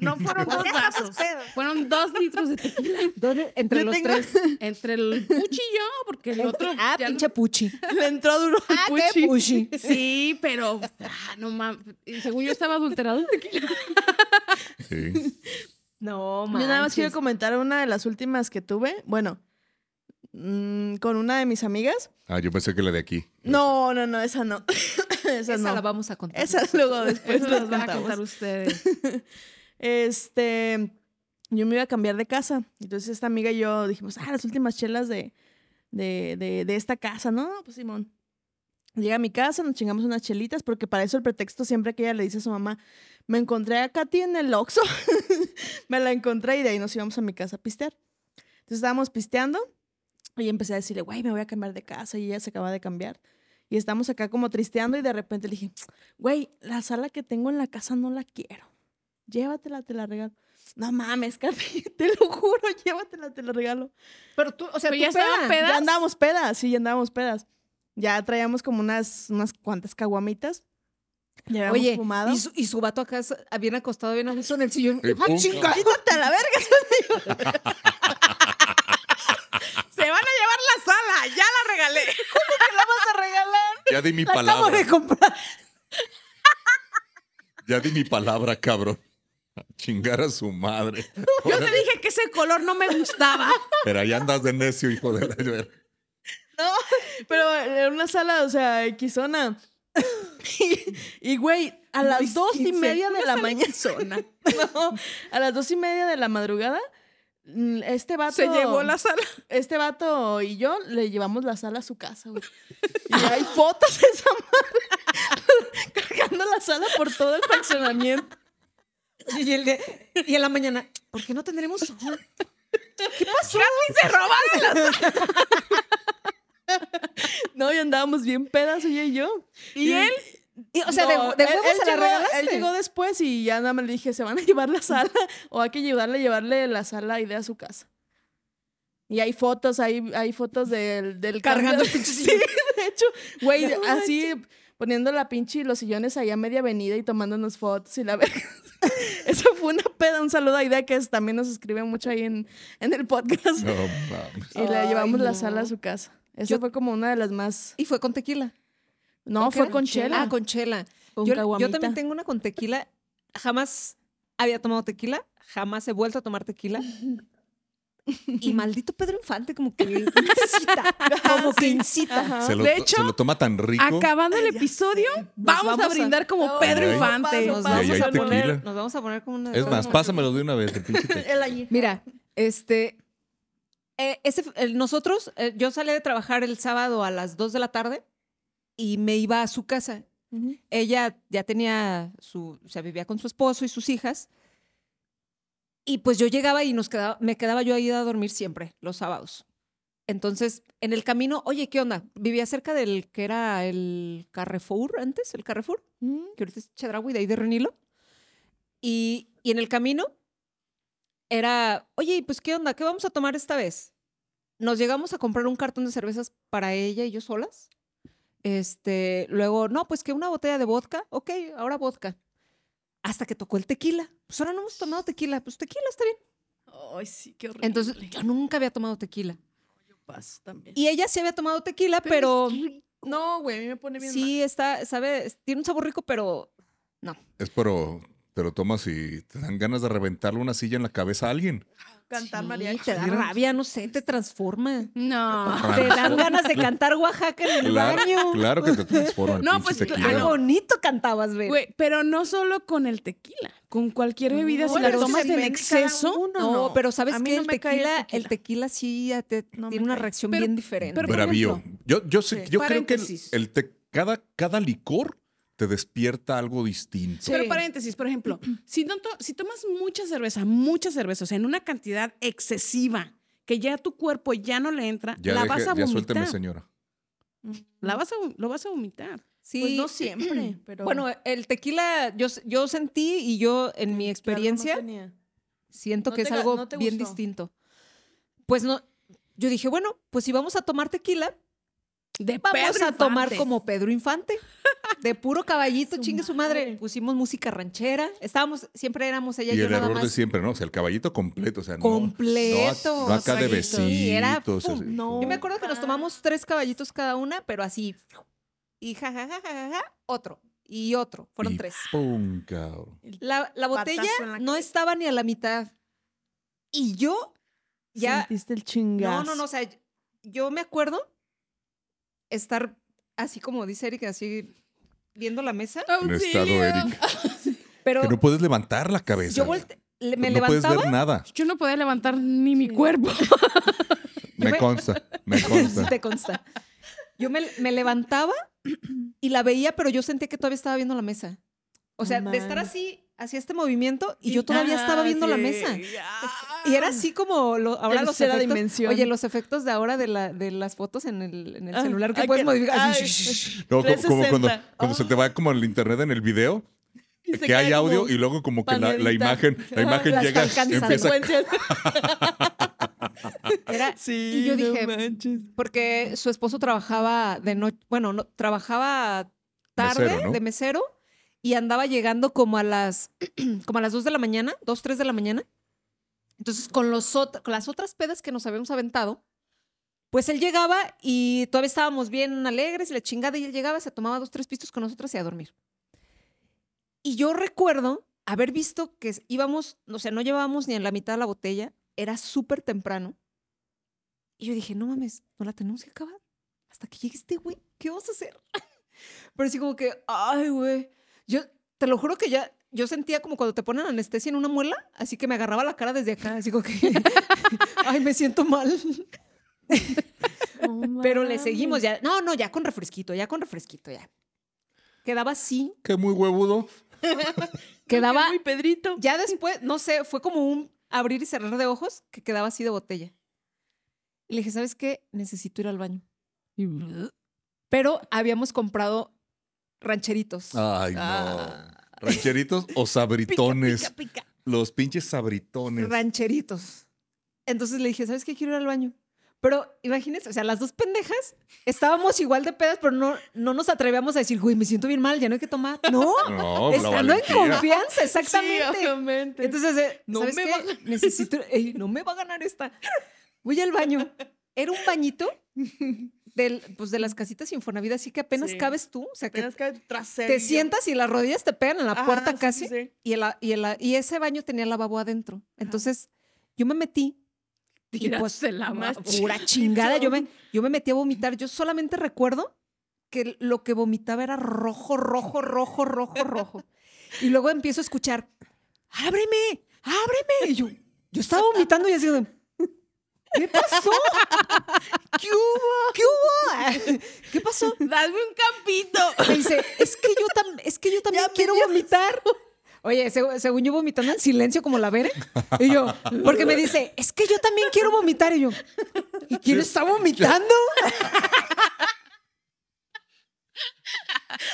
no, no fueron dos vasos. Fueron dos litros de tequila. ¿Dónde? Entre Yo los tengo- tres. Entre el Puchi y yo, porque el otro. Ah, pinche Puchi. Le entró duro al Ah, Puchi. qué Puchi. Sí, pero. ah, no mames. Según yo estaba adulterado el tequila. Sí. No, Yo nada más quiero manches. comentar una de las últimas que tuve. Bueno, mm, con una de mis amigas. Ah, yo pensé que la de aquí. No, no, no, esa no. esa Esa no. la vamos a contar. Esa luego después la las van a contar ustedes. Este, yo me iba a cambiar de casa. Entonces esta amiga y yo dijimos, ah, las últimas chelas de, de, de, de esta casa, ¿no? Pues Simón. Llega a mi casa, nos chingamos unas chelitas, porque para eso el pretexto siempre que ella le dice a su mamá, me encontré a Katy en el Oxxo. me la encontré y de ahí nos íbamos a mi casa a pistear. Entonces estábamos pisteando y empecé a decirle, güey, me voy a cambiar de casa y ella se acaba de cambiar. Y estamos acá como tristeando y de repente le dije, güey, la sala que tengo en la casa no la quiero llévatela, te la regalo. No mames, Katy, te lo juro, llévatela, te la regalo. Pero tú, o sea, tú ya peda. pedas. Ya andábamos pedas, sí, ya andábamos pedas. Ya traíamos como unas, unas cuantas caguamitas. Ya Oye, fumado. y su, y su vato acá bien acostado, bien a gusto en el sillón. ¡Ah, chinga! ¡Quítate a la verga! Se van a llevar la sala, ya la regalé. ¿Qué la vas a regalar? Ya di mi La acabo palabra. de comprar. Ya di mi palabra, cabrón. A Chingar a su madre. Yo te dije que ese color no me gustaba. Pero ahí andas de necio, hijo de la... Pero era una sala, o sea, Xona. y, y, güey, a las Luis dos y XV. media de la mañana. No, a las dos y media de la madrugada, mm, este vato. Se llevó la sala. Este vato y yo le llevamos la sala a su casa, güey. Y hay fotos de esa madre cargando la sala por todo el fraccionamiento. Y, el de- y en la mañana, ¿por qué no tendremos sol? ¿Qué pasó? se robaron la sala. No, y andábamos bien pedas, ella y yo. ¿Y él? Y, o sea, de, No, de él- huevos él se la llegó- regalaste. Él llegó después y ya nada más le dije, se van a llevar la sala o hay que ayudarle a llevarle la sala y de a su casa. Y hay fotos, hay, hay fotos del, del Cargando cambio- el pinche Sí, de hecho, güey, No así poniendo la pinche y los sillones ahí a media avenida y tomándonos fotos y la verga. Eso fue una peda. Un saludo a Idea que es- también nos escribe mucho ahí en, en el podcast. No mames. Y le Ay, llevamos la no. sala a su casa. Esa Yo- fue como una de las más. Y fue con tequila. No, ¿Con qué fue con chela. Ah, con chela. Con yo, también tengo una con tequila. Jamás había tomado tequila. Jamás he vuelto a tomar tequila. Y maldito Pedro Infante, como que incita. Como que incita. Se lo, De hecho, se lo toma tan rico. Acabando el episodio, vamos, vamos a a- brindar como No, Pedro. Infante. Nos vamos, a poner, nos vamos a poner como una. Es más, pásamelo de una vez, el pinche. Mira, este. Eh, ese, nosotros, eh, yo salí de trabajar el sábado a las 2 de la tarde y me iba a su casa. Ella ya tenía su, o sea, vivía con su esposo y sus hijas. Y pues yo llegaba y nos quedaba, me quedaba yo ahí a dormir siempre, los sábados. Entonces, en el camino, oye, ¿qué onda? Vivía cerca del que era el Carrefour antes, el Carrefour, Mm. que ahorita es Chedraui, de ahí de Renilo. Y, y en el camino era, oye, ¿y pues qué onda? ¿Qué vamos a tomar esta vez? Nos llegamos a comprar un cartón de cervezas para ella y yo solas. Este, luego, no, pues que una botella de vodka, ok, ahora vodka. Hasta que tocó el tequila. Pues ahora no hemos tomado tequila, pues tequila está bien. Ay, sí, qué horrible. Entonces, yo nunca había tomado tequila. paso también. Y ella sí había tomado tequila, pero, No, güey, a mí me pone bien sí está, sabe, tiene un sabor rico, pero Es pero te lo tomas y te dan ganas de reventarle una silla en la cabeza a alguien. Cantar Sí, mariachi. te da rabia, no sé, te transforma. No. Te dan ganas de cantar Oaxaca en el Claro, baño. claro que te transforma. No, pues, claro. bonito cantabas, güey. Güey, pero no solo con el tequila, con cualquier bebida, No, si la tomas en exceso. uno, No, pero sabes que no el, tequila, el tequila. sí ya te No me tiene una reacción Pero- bien diferente. pero- Bravío. Yo, yo, sé, Sí. yo creo que el te- cada, cada licor te despierta algo distinto. Sí. Pero paréntesis, por ejemplo, si, no to- si tomas mucha cerveza, mucha cerveza, o sea, en una cantidad excesiva, que ya tu cuerpo ya no le entra, Ya, la deje- vas a ya vomitar. suélteme, señora. La vas a, lo vas a vomitar. sí. Pues no siempre, pero. Bueno, el tequila, yo, yo sentí y yo en mi no experiencia siento No que te es algo no bien distinto. Pues no, yo dije, bueno, pues si vamos a tomar tequila, De vamos Pedro a tomar como Pedro Infante. De puro caballito, Su chingue su madre. Pusimos música ranchera. Estábamos, siempre éramos ella y, Y yo el nada error de siempre, ¿no? O sea, el caballito completo. O sea, no- Completo, No, no acá de exacto. Sí, era, besitos. pum, así. no. Yo me acuerdo que nos tomamos tres caballitos cada una, pero así. Y ja, ja, ja, ja, ja, ja, otro. Y otro. Fueron Y tres. pum, cabrón. La, la botella la no estaba ni a la mitad. Y yo ya. Sentiste el chingazo. No, no, no. O sea, yo me acuerdo estar así como dice Erika, así viendo la mesa. En estado, Eric. Pero Que no puedes levantar la cabeza. yo volte- me no puedes ver nada. Yo no podía levantar ni mi cuerpo. Me me- consta, me Sí consta. te consta. Yo me, me levantaba y la veía, pero yo sentía que todavía estaba viendo la mesa. O sea, de estar así, hacía este movimiento y yo todavía estaba viendo la mesa. Y Y era así como lo- ahora los efectos. dimensión. Oye, los efectos de ahora de, la, de las fotos en el, en el Ah, celular que ah, puedes que- modificar. ay. No, como, como cuando, 360. cuando se te va como el internet en el video, Y que hay audio y luego como que la, la imagen, la imagen la llega, empieza secuencias. Era, Sí, y yo no dije, manches. porque su esposo trabajaba de noche, bueno, no, trabajaba tarde Mesero, ¿no? de mesero y andaba llegando como a las como a las 2 de la mañana, 2, 3 de la mañana. Entonces, con, los ot- con las otras pedas que nos habíamos aventado, pues él llegaba y todavía estábamos bien alegres y la chingada y él llegaba, se tomaba dos, tres pistos con nosotras y a dormir. Y yo recuerdo haber visto que íbamos, o sea, no llevábamos ni en la mitad de la botella, era súper temprano. Y yo dije, no mames, no la tenemos que acabar. Hasta que llegue este güey, ¿qué vamos a hacer? Pero así como que, ay, güey. Yo te lo juro que ya, yo sentía como cuando te ponen anestesia en una muela, así que me agarraba la cara desde acá, así como que, ay, me siento mal. Pero le seguimos ya. No, no, ya con refresquito, ya con refresquito, ya. Quedaba así, que muy huevudo. quedaba, Muy Pedrito. ya después, no sé, fue como un abrir y cerrar de ojos que quedaba así de botella. Y le dije, ¿sabes qué? Necesito ir al baño. Pero habíamos comprado rancheritos. Ay, no. Ah. Rancheritos o sabritones. Pica, pica, pica. Los pinches sabritones. rancheritos. Entonces le dije, ¿sabes qué? Quiero ir al baño. Pero imagínense, o sea, las dos pendejas estábamos igual de pedas, pero no, no nos atrevíamos a decir, güey, me siento bien mal, ya no hay que tomar. No, No, estando en confianza, Sí, exactamente. obviamente. Entonces, eh, No ¿sabes me qué? va Necesito, ey, no me va a ganar esta. Voy al baño. Era un bañito del, pues, de las casitas Infonavit, así que apenas Sí. cabes tú, o sea, que Apenas trasero. te sientas y las rodillas te pegan en la Ajá, puerta sí, casi. sí. Y, el, y, el- y ese baño tenía lavabo adentro. Entonces, yo me metí. Y pues, la más pura chingada. Yo me, yo me metí a vomitar. Yo solamente recuerdo que lo que vomitaba era rojo, rojo, rojo, rojo, rojo. Y luego empiezo a escuchar, ábreme, ábreme. Y yo, yo estaba vomitando y así de, ¿qué pasó? ¿Qué hubo? ¿Qué hubo? ¿Qué pasó? Dame un campito. Me dice, es que yo, tam- es que yo también quiero vomitar. Oye, seg- según yo vomitando en silencio como la Bere. Y yo, porque me dice, es que yo también quiero vomitar. Y yo, ¿y quién está vomitando?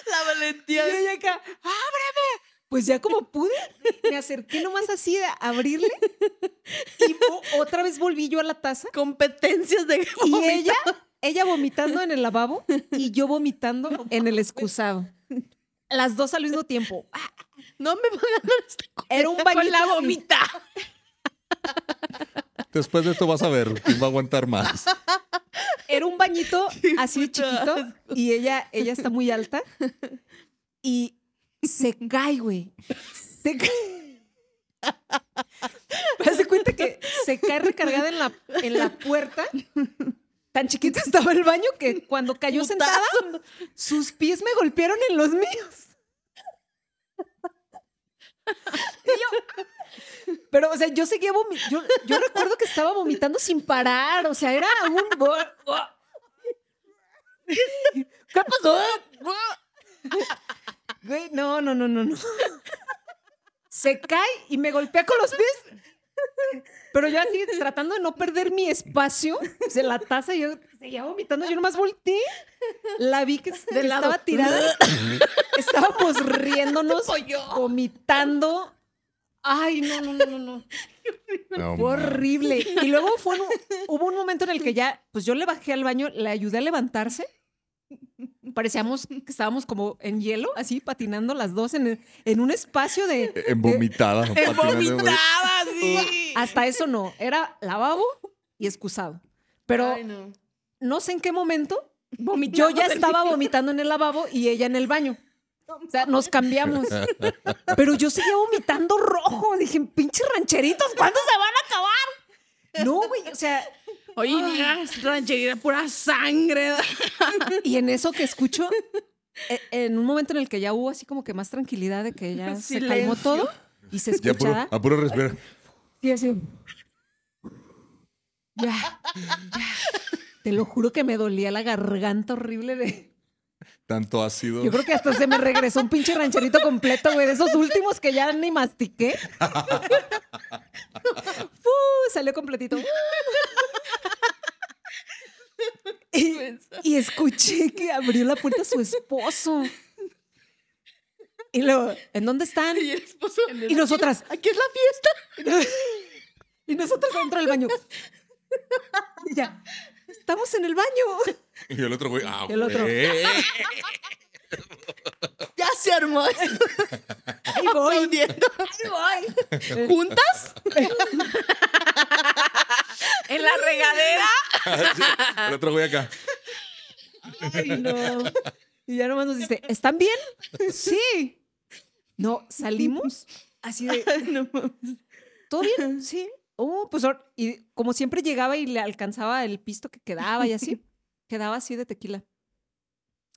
La valentía. Y yo acá, ábreme. Pues ya como pude, me acerqué nomás así a abrirle. Y otra vez volví yo a la taza. Competencias de Y vomitar. ella, ella vomitando en el lavabo y yo vomitando en el excusado. Las dos al mismo tiempo. No me va a Era un bañito Con la vomita. Después de esto vas a ver quién va a aguantar más. Era un bañito así chiquito y ella, ella está muy alta y se cae, güey. se cae. Haz de cuenta que se cae recargada en la, en la puerta. Tan chiquito estaba el baño que cuando cayó sentada, sus pies me golpearon en los míos. Y yo- pero, o sea, yo seguía vomitando. Yo, yo recuerdo que estaba vomitando sin parar. O sea, era un. ¿Qué pasó? Güey, no, no, no, no, no. Se cae y me golpea con los pies. Pero yo así tratando de no perder mi espacio, de la taza, yo seguía vomitando, yo nomás volteé, la vi que, que estaba tirada, estábamos riéndonos, vomitando. Ay, no, no, no, no, no. No, Fue horrible. Y luego fue un- hubo un momento en el que ya, pues yo le bajé al baño, le ayudé a levantarse. Parecíamos que estábamos como en hielo, así patinando las dos en, en un espacio de... En vomitada. patinando, güey. sí! Hasta eso no, era lavabo y excusado. Pero Ay, no. no sé en qué momento yo ya estaba vomitando en el lavabo y ella en el baño. O sea, nos cambiamos. Pero yo seguía vomitando rojo. Dije, pinches rancheritos, ¿cuándo se van a acabar? No, güey, o sea, Oye, rancherita pura sangre. y en eso que escucho, e- en un momento en el que ya hubo así como que más tranquilidad de que ya se calmó Silencio. todo y se Ya puro, escuchaba. a puro respirar. Y así. Ya, ya. Te lo juro que me dolía la garganta horrible de. Tanto ácido. Yo creo que hasta se me regresó un pinche rancherito completo, güey, de esos últimos que ya ni mastiqué. ¡Fu! Salió completito. Y, y escuché que abrió la puerta su esposo. Y luego, ¿en dónde están? Y el esposo. Y nosotras, Aquí es la fiesta. y nosotras dentro del baño. Y ya, estamos en el baño. Y el otro güey. Ah, El otro. güey. Ya se armó. Ahí voy. Ahí voy. ¿Juntas? En la regadera. Sí, el otro güey acá. Ay, no. Y ya nomás nos dice, ¿están bien? Sí. No, salimos así de, No. ¿todo bien? Sí. Oh, pues, y como siempre llegaba y le alcanzaba el pisto que quedaba y así, quedaba así de tequila.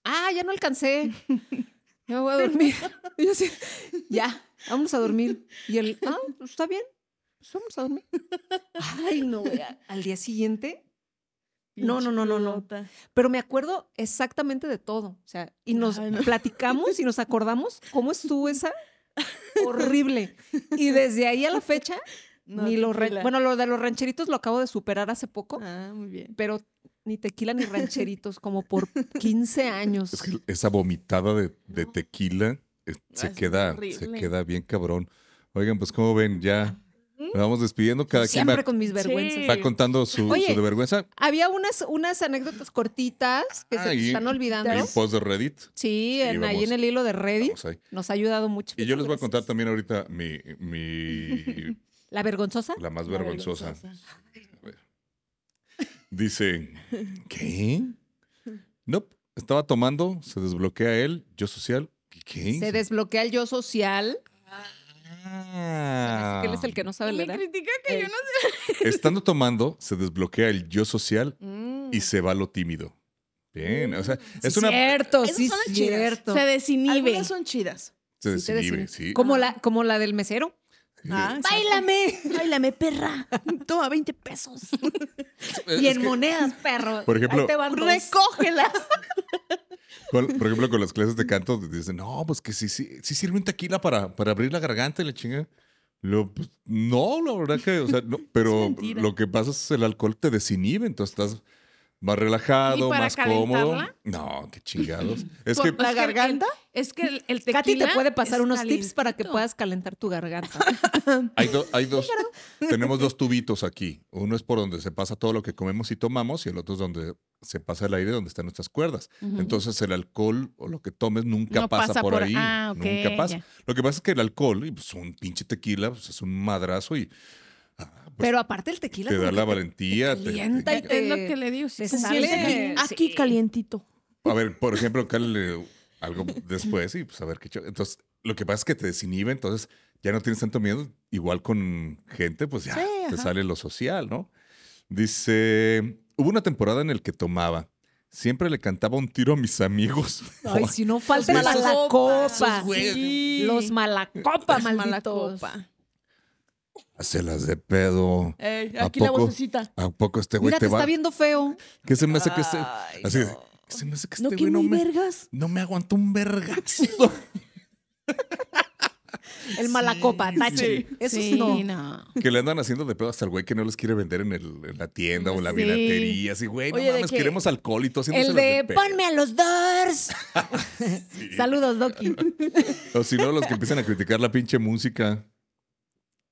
Ah, ya no alcancé. Ya me voy a dormir. Y yo así, ya, vamos a dormir. Y él, ah, pues, está bien, pues vamos a dormir. Ay, no, al día siguiente No, no, no, no, no. Pero me acuerdo exactamente de todo. O sea, y nos Ay, no. platicamos y nos acordamos cómo estuvo esa horrible. Y desde ahí a la fecha, No, ni los bueno, lo de los rancheritos lo acabo de superar hace poco, Ah, muy bien. pero ni tequila ni rancheritos, como por 15 años. Es que esa vomitada de, de tequila eh, se, queda, se queda bien cabrón. Oigan, pues como ven, ya nos vamos despidiendo. Cada quien Siempre va, con mis vergüenzas. Sí. va contando su, Oye. su de vergüenza. Había unas, unas anécdotas cortitas que se Ah, y- están olvidando. Hay un post de Reddit. Sí, en, ahí en el hilo de Reddit. Ahí. Nos ha ayudado mucho. Y yo les voy a contar también ahorita mi, mi ¿La vergonzosa? la más La vergonzosa. vergonzosa. Dice, ¿qué? No, estaba tomando, se desbloquea él, yo social. ¿Qué? Se desbloquea el yo social. Ah. Que él es el que no sabe Me leer. critica que yo no Estando tomando, se desbloquea el yo social Mm. y se va lo tímido. Bien, o sea, es Sí, una... Cierto, sí, son las chidas. cierto. se desinhibe. Algunas son chidas. Se Sí te desinhibe, desinhibe. sí. Como la, como la del mesero. Sí. Ah. ¡Báilame! Báilame, perra. Toma 20 pesos. Es Y en que, monedas, perro. Por ejemplo- Ahí te van. Recógelas. Por ejemplo, con las clases de canto, dicen, no, pues que sí, sí, sí sirve un tequila para, para abrir la garganta y la chinga. Lo, pues, no, la verdad que, o sea, no, pero lo que pasa es el alcohol te desinhibe, entonces estás más relajado, ¿Y para más cómodo. No, qué chingados. Es que ¿La garganta? Es que el, el tequila Katy te puede pasar es unos tips para que puedas calentar tu garganta. hay, do- hay dos, tenemos dos tubitos aquí. Uno es por donde se pasa todo lo que comemos y tomamos y el otro es donde se pasa el aire, donde están nuestras cuerdas. Entonces el alcohol o lo que tomes nunca No pasa, pasa por, por- ahí. ah, ok, nunca pasa. ya. Lo que pasa es que el alcohol, y pues un pinche tequila, pues es un madrazo y ah, pues, Pero aparte el tequila. te da la te- valentía. te te- calienta y te- Es lo que le digo. te como sale-. Aquí, calientito. A ver, por ejemplo, cálale algo después y pues a ver qué Entonces, lo que pasa es que te desinhibe, entonces ya no tienes tanto miedo. Igual con gente, pues ya Sí, te ajá. sale lo social, ¿no? Dice, hubo una temporada en la que tomaba. Siempre le cantaba un tiro a mis amigos. Ay, si no falta malacopa. Sí. Los malacopa, Es malditos. mala copa. Hacelas de pedo. Ey, ¿A aquí la poco? vocecita. ¿A poco este güey Mira, te te va? está viendo feo. ¿Qué se me hace que este... Ay, Así de, no. ¿qué se me hace que No, este que güey no me, vergas. no me aguantó un vergazo? El malacopa, tache. Eso sí, no. no. que le andan haciendo de pedo hasta el güey que no les quiere vender en, el, en la tienda o en la Sí. vinatería. Así, güey, no Oye, ¿de mames, queremos alcohol y todo El de pedo. ponme a los Doors. Saludos, Doki. O si no, los que empiezan a criticar la pinche música.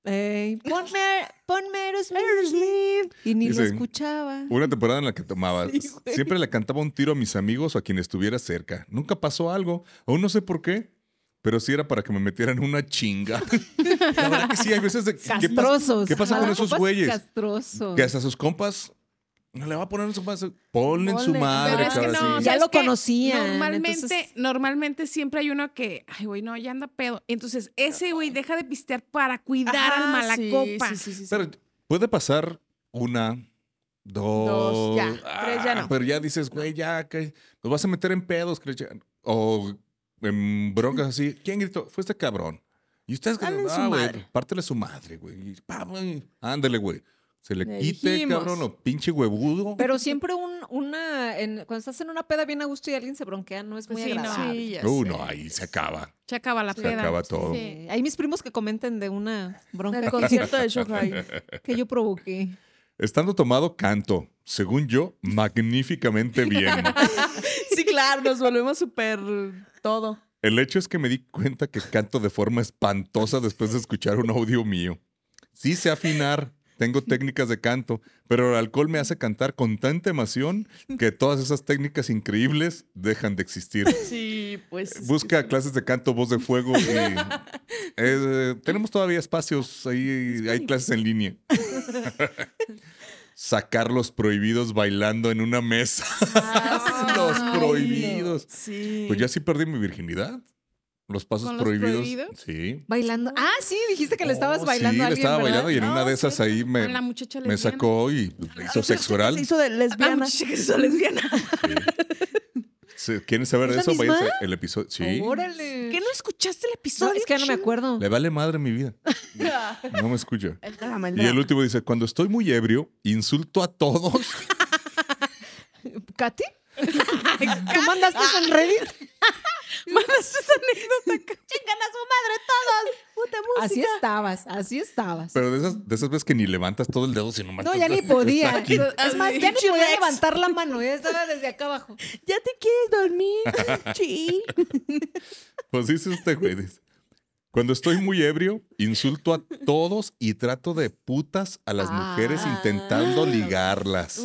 Ey, ponme, ponme Aerosmith. Y ni lo escuchaba. Una temporada en la que tomaba. Sí. Siempre le cantaba un tiro a mis amigos o a quien estuviera cerca. Nunca pasó algo. Aún no sé por qué. Pero sí era para que me metieran una chinga. La verdad que sí, hay veces de. ¿qué pasa- Castrosos. ¿Qué pasa con esos güeyes? Castrosos. Que hasta sus compas no le va a poner en su madre. Ponle en su madre, Pero es que cabrón, no, sí. Ya ¿sabes lo qué? conocían, Normalmente, entonces- normalmente siempre hay uno que, ay, güey, no, ya anda pedo. Entonces, ese güey deja de pistear para cuidar al malacopa. Sí, sí, sí, sí, sí. Pero puede pasar una, dos. Dos, ya. Tres ya ah, no. Pero ya dices, güey, ya, que nos vas a meter en pedos. O en broncas así. ¿Quién gritó? Fue este cabrón. Y ustedes, ah, güey, madre. pártele su madre, güey. Y, pa, güey, Ándale, güey. Se le, Le quite, dijimos. cabrón, o pinche huevudo. Pero siempre un, una, en- cuando estás en una peda bien a gusto y alguien se bronquea, no es muy Pues sí, no. agradable. Sí, Uh, no, ahí se acaba. Se acaba la Se peda. acaba todo. Sí. Hay mis primos que comenten de una bronca El que, concierto de Shohai. que yo provoqué. Estando tomado, canto. Según yo, magníficamente bien. Sí, claro, nos volvemos súper todo. El hecho es que me di cuenta que canto de forma espantosa después de escuchar un audio mío. Sí sé afinar, tengo técnicas de canto, pero el alcohol me hace cantar con tanta emoción que todas esas técnicas increíbles dejan de existir. Sí, pues. es que Busca sí. clases de canto, voz de fuego. y, eh, tenemos todavía espacios ahí, hay clases en línea. Sacar los prohibidos bailando en una mesa. los Ay, prohibidos. Sí. Pues ya sí perdí mi virginidad. Los pasos ¿Con los prohibidos. prohibidos? Sí. Bailando. Ah, sí, dijiste que le estabas Oh, bailando sí, a le alguien, estaba ¿verdad? bailando y en No, una de esas sí. ahí me, la muchacha me sacó y me hizo sexo oral. Se hizo de La lesbiana. muchacha que se hizo lesbiana. Sí. ¿Quieren saber de ¿Es la eso? misma? Váyanse el episodio. Sí. Órale. ¿Qué no escuchaste el No, episodio? es que ya no me acuerdo. Le vale madre mi vida. No me escucha. El drama, el Y el último dice, cuando estoy muy ebrio, insulto a todos. ¿Katy? ¿Tú mandaste eso en Reddit? Mandaste esa anécdota. ¡Chingan a su madre todos! Puta Así música. estabas, así estabas. Pero de esas, de esas veces que ni levantas todo el dedo, sino más. no, ya ni podía. Es más, ya ni podía levantar la mano, ya estaba desde acá abajo. ¿Ya te quieres dormir? Sí. Pues dice este güey. Cuando estoy muy ebrio, insulto a todos y trato de putas a las mujeres Ah. intentando ligarlas.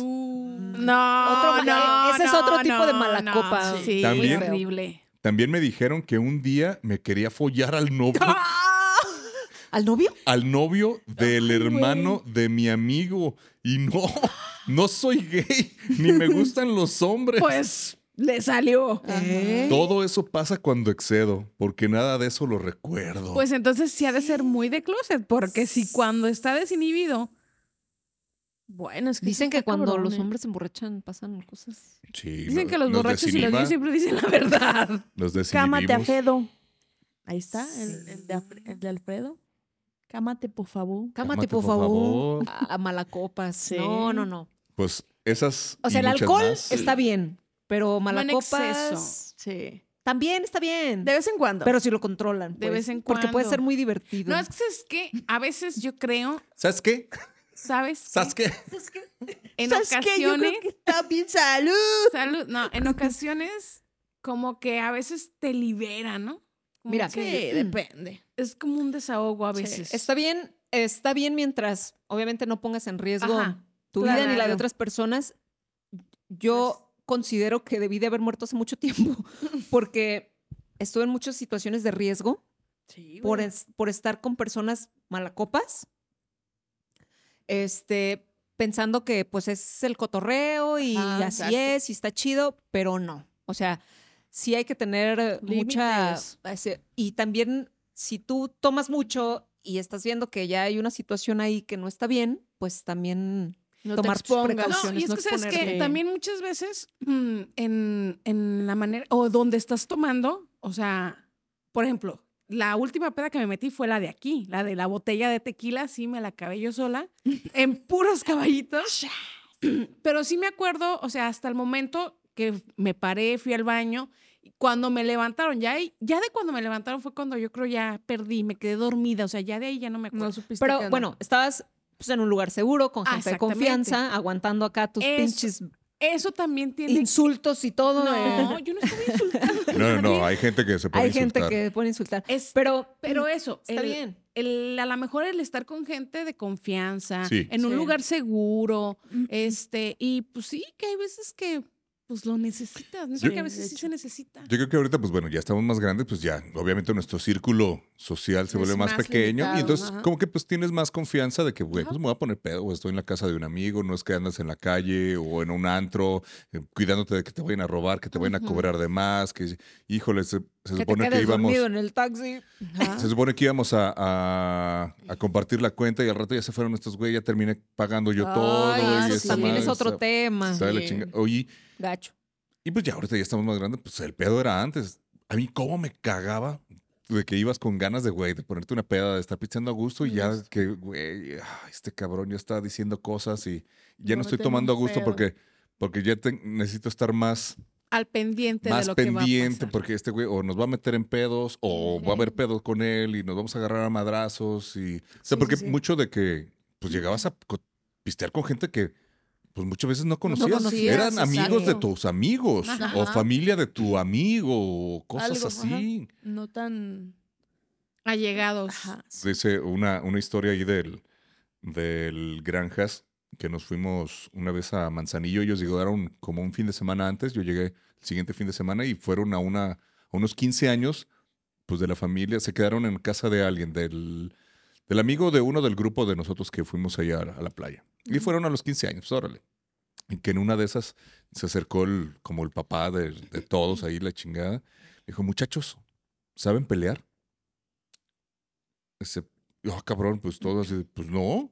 No, Otro- no, ese es no, otro tipo de no, malacopa. no. Sí, También- horrible. También me dijeron que un día me quería follar al novio, ¿Al novio? al novio del hermano de mi amigo. Y no, no soy gay, ni me gustan los hombres. Pues le salió. ¿Eh? Todo eso pasa cuando excedo, porque nada de eso lo recuerdo. Pues entonces sí ha de ser muy de closet, porque si cuando está desinhibido, Bueno, es que Dicen que cuando cabrón, los ¿eh? hombres se emborrachan pasan cosas. Sí, dicen que los borrachos y los niños siempre dicen la verdad. Nos Cámate. Alfredo. Ahí está, el, el de, Alfre- el de Alfredo. Cámate, por favor. Cámate, por, por favor. favor. A, a malacopas. Sí. No, no, no. Pues esas. O sea, el alcohol más. está bien, pero malacopas. Sí. también está bien. De vez en cuando. pero si lo controlan. De pues, vez en Porque puede cuando. ser muy divertido. No, es que es que a veces yo creo, ¿Sabes qué? ¿Sabes? ¿Sabes qué? En ¿Sabes qué? Yo ocasiones, creo que está bien salud. salud, no, en ocasiones como que a veces te libera, ¿no? Como Mira, Sí, que depende. es como un desahogo a Sí. veces. Está bien, está bien mientras obviamente no pongas en riesgo Ajá, tu vida ni la de otras personas. Yo considero que debí de haber muerto hace mucho tiempo porque estuve en muchas situaciones de riesgo Sí, por, es- por estar con personas malacopas. Este, pensando que pues es el cotorreo y Ah, así exacto. es y está chido, pero no. O sea, sí hay que tener mucha... Límites. ese- Y también si tú tomas mucho y estás viendo que ya hay una situación ahí que no está bien, pues también No tomar te tus expongas. No, precauciones. y es no que sabes que también muchas veces mm, en, en la manera, o donde estás tomando, o sea, por ejemplo, la última peda que me metí fue la de aquí, la de la botella de tequila, sí me la acabé yo sola, en puros caballitos. Pero sí me acuerdo, o sea, hasta el momento que me paré, fui al baño, cuando me levantaron, ya, ahí- ya de cuando me levantaron fue cuando yo creo ya perdí, me quedé dormida, o sea, ya de ahí ya no me acuerdo. No supiste Pero bueno, estabas pues, en un lugar seguro, con gente de confianza, aguantando acá tus Eso pinches Eso también tiene... insultos y todo. No, eh. yo no estoy insultando. A No, no, no, hay gente que se puede Hay gente insultar. que puede insultar. Es- Pero, Pero eso, está el- bien. el- a lo mejor el estar con gente de confianza, Sí. en un Sí. lugar seguro, este, y pues sí, que hay veces que pues lo necesitas, ¿no? Yo- que a veces sí se necesita. Yo creo que ahorita, pues bueno, ya estamos más grandes, pues ya, obviamente nuestro círculo social se vuelve más, más pequeño limitado, y entonces ajá. como que pues tienes más confianza de que, güey, pues me voy a poner pedo o estoy en la casa de un amigo, no es que andas en la calle o en un antro eh, cuidándote de que te vayan a robar, que te vayan a cobrar de más, que, híjole, se, se Que supone que íbamos... en el taxi. Ajá. Se supone que íbamos a, a- a compartir la cuenta y al rato ya se fueron estos güey, ya terminé pagando yo todo. Y eso esta también es otro tema. Sí. Oye, Gacho. y pues ya ahorita ya estamos más grandes, pues el pedo era antes. A mí cómo me cagaba de que ibas con ganas de, güey, de ponerte una peda, de estar pichando a gusto y ya que, güey, ah, este cabrón ya está diciendo cosas y ya no estoy tomando a gusto pedo. porque, porque ya te- necesito estar más, Al pendiente más de lo que va a pendiente pasar. porque este güey o nos va a meter en pedos o va a haber pedos con él y nos vamos a agarrar a madrazos y... O sea, Sí, porque mucho de que pues llegabas a pistear con gente que pues muchas veces no conocías. conocías, Eran amigos de tus amigos Ajá. o familia de tu amigo o cosas Algo, ajá. así. No tan. Allegados. Ajá. Dice una, una historia ahí del, del Granjas que nos fuimos una vez a Manzanillo. Ellos llegaron como un fin de semana antes. Yo llegué el siguiente fin de semana y fueron a, una, a unos 15 años pues de la familia. Se quedaron en casa de alguien, del, del amigo de uno del grupo de nosotros que fuimos allá a la, playa. Y fueron a los 15 años, pues, órale. Y que en una de esas se acercó el, como el papá de, de todos ahí, la chingada. Dijo, muchachos, ¿saben pelear? Dice, ah, cabrón, pues todos, así, pues no.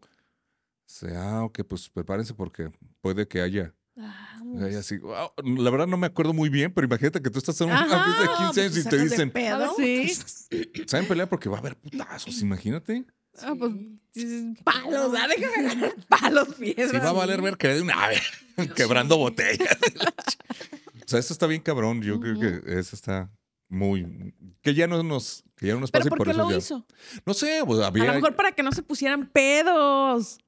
Dice, ah, ok, pues prepárense porque puede que haya. Vamos. así. "Wow". La verdad no me acuerdo muy bien, pero imagínate que tú estás en una fiesta de 15 años pues, y te sacas de dicen, pedo. Sí. ¿saben pelear? Porque va a haber putazos, imagínate. Ah, pues Sí. dices, palos, ah, déjame agarrar palos, Sí, piedras. va a valer ver que de una ave quebrando botellas. o sea, eso está bien cabrón. Yo creo que eso está muy. Que ya no nos, que ya no nos ¿Pero pasa y por por qué eso lo ya- hizo? No sé, pues A había. lo mejor para que no se pusieran pedos.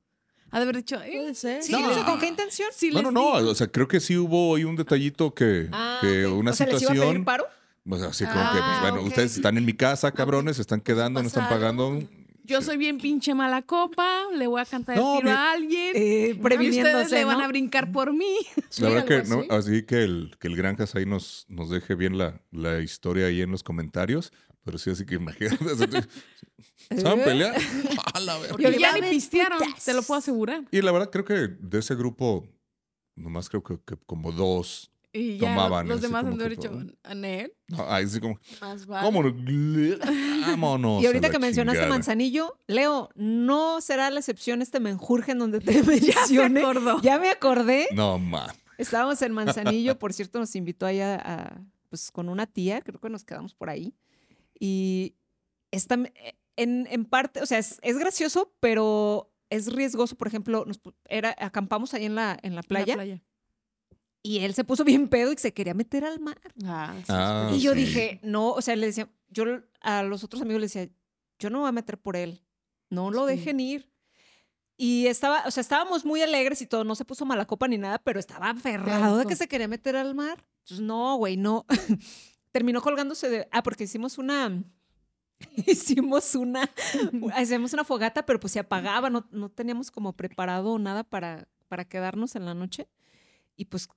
Ha de haber dicho, eh, Puede ser. Sí, No. ¿eso ¿con qué intención? sí No, les no, no. O sea, creo que sí hubo ahí un detallito que, Ah, que ok. una o sea, ¿les iba a situación. pedir paro? O sea, así como que, pues, Ah, bueno, ustedes están en mi casa, cabrones, se están quedando, no están pagando. Yo soy bien pinche mala copa, le voy a cantar No, el tiro bien- a alguien. Eh, y ustedes previniéndose, le van a brincar por mí. La verdad que, no, así que el, que el Granjas ahí nos, nos deje bien la, la historia ahí en los comentarios. Pero sí, así que imagínate. ¿Saben ¿Eh? pelear? A la verga. Le ya ni pistearon, te lo puedo asegurar. Y la verdad creo que de ese grupo, nomás creo que, que como dos. Y ya Tomaban, los demás han de que haber dicho, todo. Anel. no, ahí sí como, Más vale. ¿cómo no? Vámonos. Y a ahorita que mencionaste chingada. Manzanillo, Leo, no será la excepción este menjurje en donde te Ya se mencioné. acordó. Ya me acordé. No, man. Estábamos en Manzanillo, por cierto, nos invitó allá a, pues con una tía, creo que nos quedamos por ahí. Y está, en, en parte, o sea, es, es gracioso, pero es riesgoso. Por ejemplo, nos, era, acampamos ahí en la, en la playa, En la playa. Y él se puso bien pedo y se quería meter al mar. Ah, sí, Ah, y yo sí. dije, no, o sea, le decía, yo a los otros amigos les decía, yo no me voy a meter por él, no lo Sí. dejen ir. Y estaba, o sea, estábamos muy alegres y todo, no se puso mala copa ni nada, pero estaba aferrado de que se quería meter al mar. Entonces, no, güey, no. Terminó colgándose de, ah, porque hicimos una, hicimos una, hacíamos una fogata, pero pues se apagaba, no, no teníamos como preparado nada para, para quedarnos en la noche. Y pues,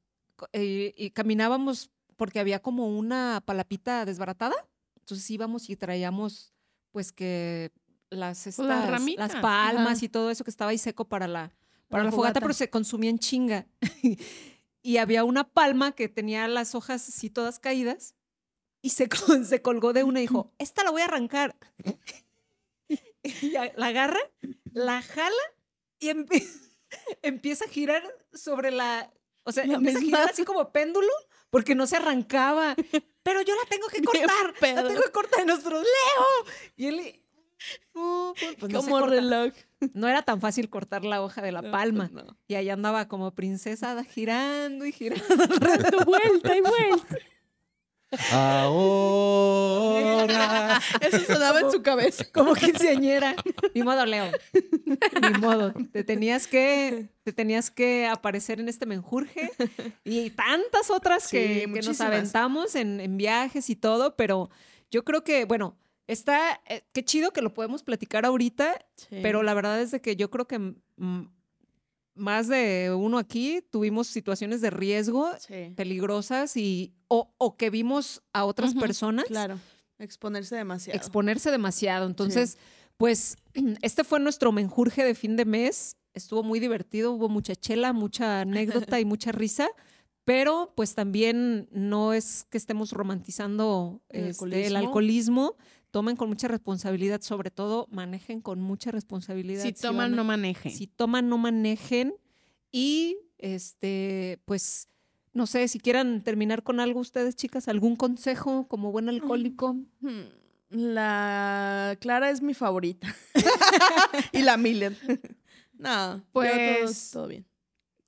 eh, y caminábamos porque había como una palapita desbaratada. Entonces íbamos y traíamos, pues que las, estas, las palmas ajá. y todo eso que estaba ahí seco para la, para la la fogata, fogata. pero se consumía en chinga. y había una palma que tenía las hojas así todas caídas y se, se colgó de una y dijo, esta la voy a arrancar. Y la agarra, la jala y empie- empieza a girar sobre la... O sea, La empieza a misma. girar así como péndulo porque no se arrancaba. Pero yo la tengo que cortar. La tengo que cortar. Y nosotros, Leo. Y él... "No, pues, pues no Como corta". reloj. No era tan fácil cortar la hoja de la No, palma. pues no. Y allá andaba como princesa girando y girando. Dando vuelta y vuelta. Ahora. Eso sonaba en su cabeza. como quinceañera. Ni modo, Leo. Ni modo. Te tenías que, te tenías que aparecer en este menjurje y tantas otras Sí, que, que nos aventamos en, en viajes y todo, pero yo creo que, bueno, está, eh, qué chido que lo podemos platicar ahorita, pero la verdad es de que yo creo que más de uno aquí tuvimos situaciones de riesgo Sí, peligrosas y o, o que vimos a otras Ujú, personas claro. Exponerse demasiado. exponerse demasiado. Entonces, pues este fue nuestro menjurje de fin de mes. Estuvo muy divertido, hubo mucha chela, mucha anécdota y mucha risa, pero pues también no es que estemos romantizando El este, el alcoholismo. Tomen con mucha responsabilidad, sobre todo manejen con mucha responsabilidad. Si toman, no manejen. si toman, no manejen. Y este, pues, no sé, si quieran terminar con algo ustedes, chicas, algún consejo como buen alcohólico. Hmm, La Clara es mi favorita. y la Miller. No, pues todo, todo bien.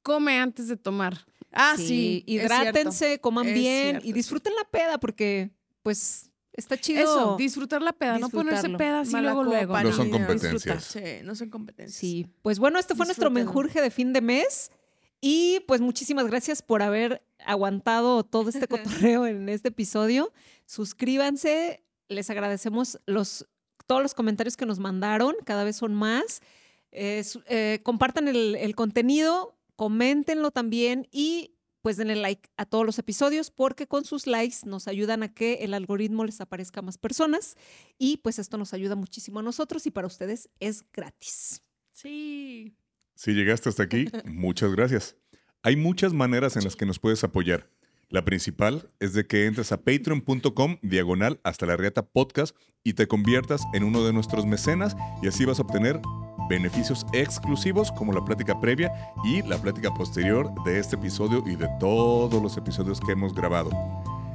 Come antes de tomar. Ah, sí. hidrátense, coman Es bien cierto, y disfruten la peda porque, pues, está chido. Eso, disfrutar la peda, no ponerse peda así luego, luego. No son competencias. Sí, no son competencias. Sí, pues bueno, este fue nuestro menjurje de fin de mes y pues muchísimas gracias por haber aguantado todo este cotorreo en este episodio. Suscríbanse, les agradecemos los, todos los comentarios que nos mandaron, cada vez son más. Eh, eh, compartan el, el contenido, coméntenlo también y pues denle like a todos los episodios porque con sus likes nos ayudan a que el algoritmo les aparezca a más personas y pues esto nos ayuda muchísimo a nosotros y para ustedes es gratis. Sí. Si llegaste hasta aquí, muchas gracias. Hay muchas maneras en las que nos puedes apoyar. La principal es de que entres a patreon.com diagonal hasta la riata podcast y te conviertas en uno de nuestros mecenas y así vas a obtener beneficios exclusivos como la plática previa y la plática posterior de este episodio y de todos los episodios que hemos grabado.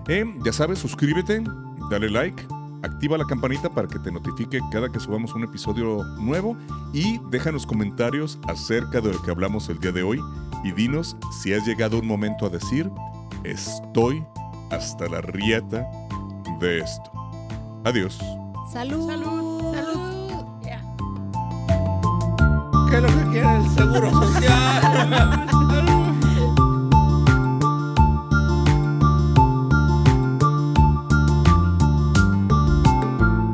Eh, ya sabes, suscríbete, dale like, activa la campanita para que te notifique cada que subamos un episodio nuevo y déjanos comentarios acerca de lo que hablamos el día de hoy y dinos si has llegado un momento a decir, estoy hasta la rieta de esto. Adiós. Salud. Salud. Salud. ¿Qué es lo que quiere el seguro social?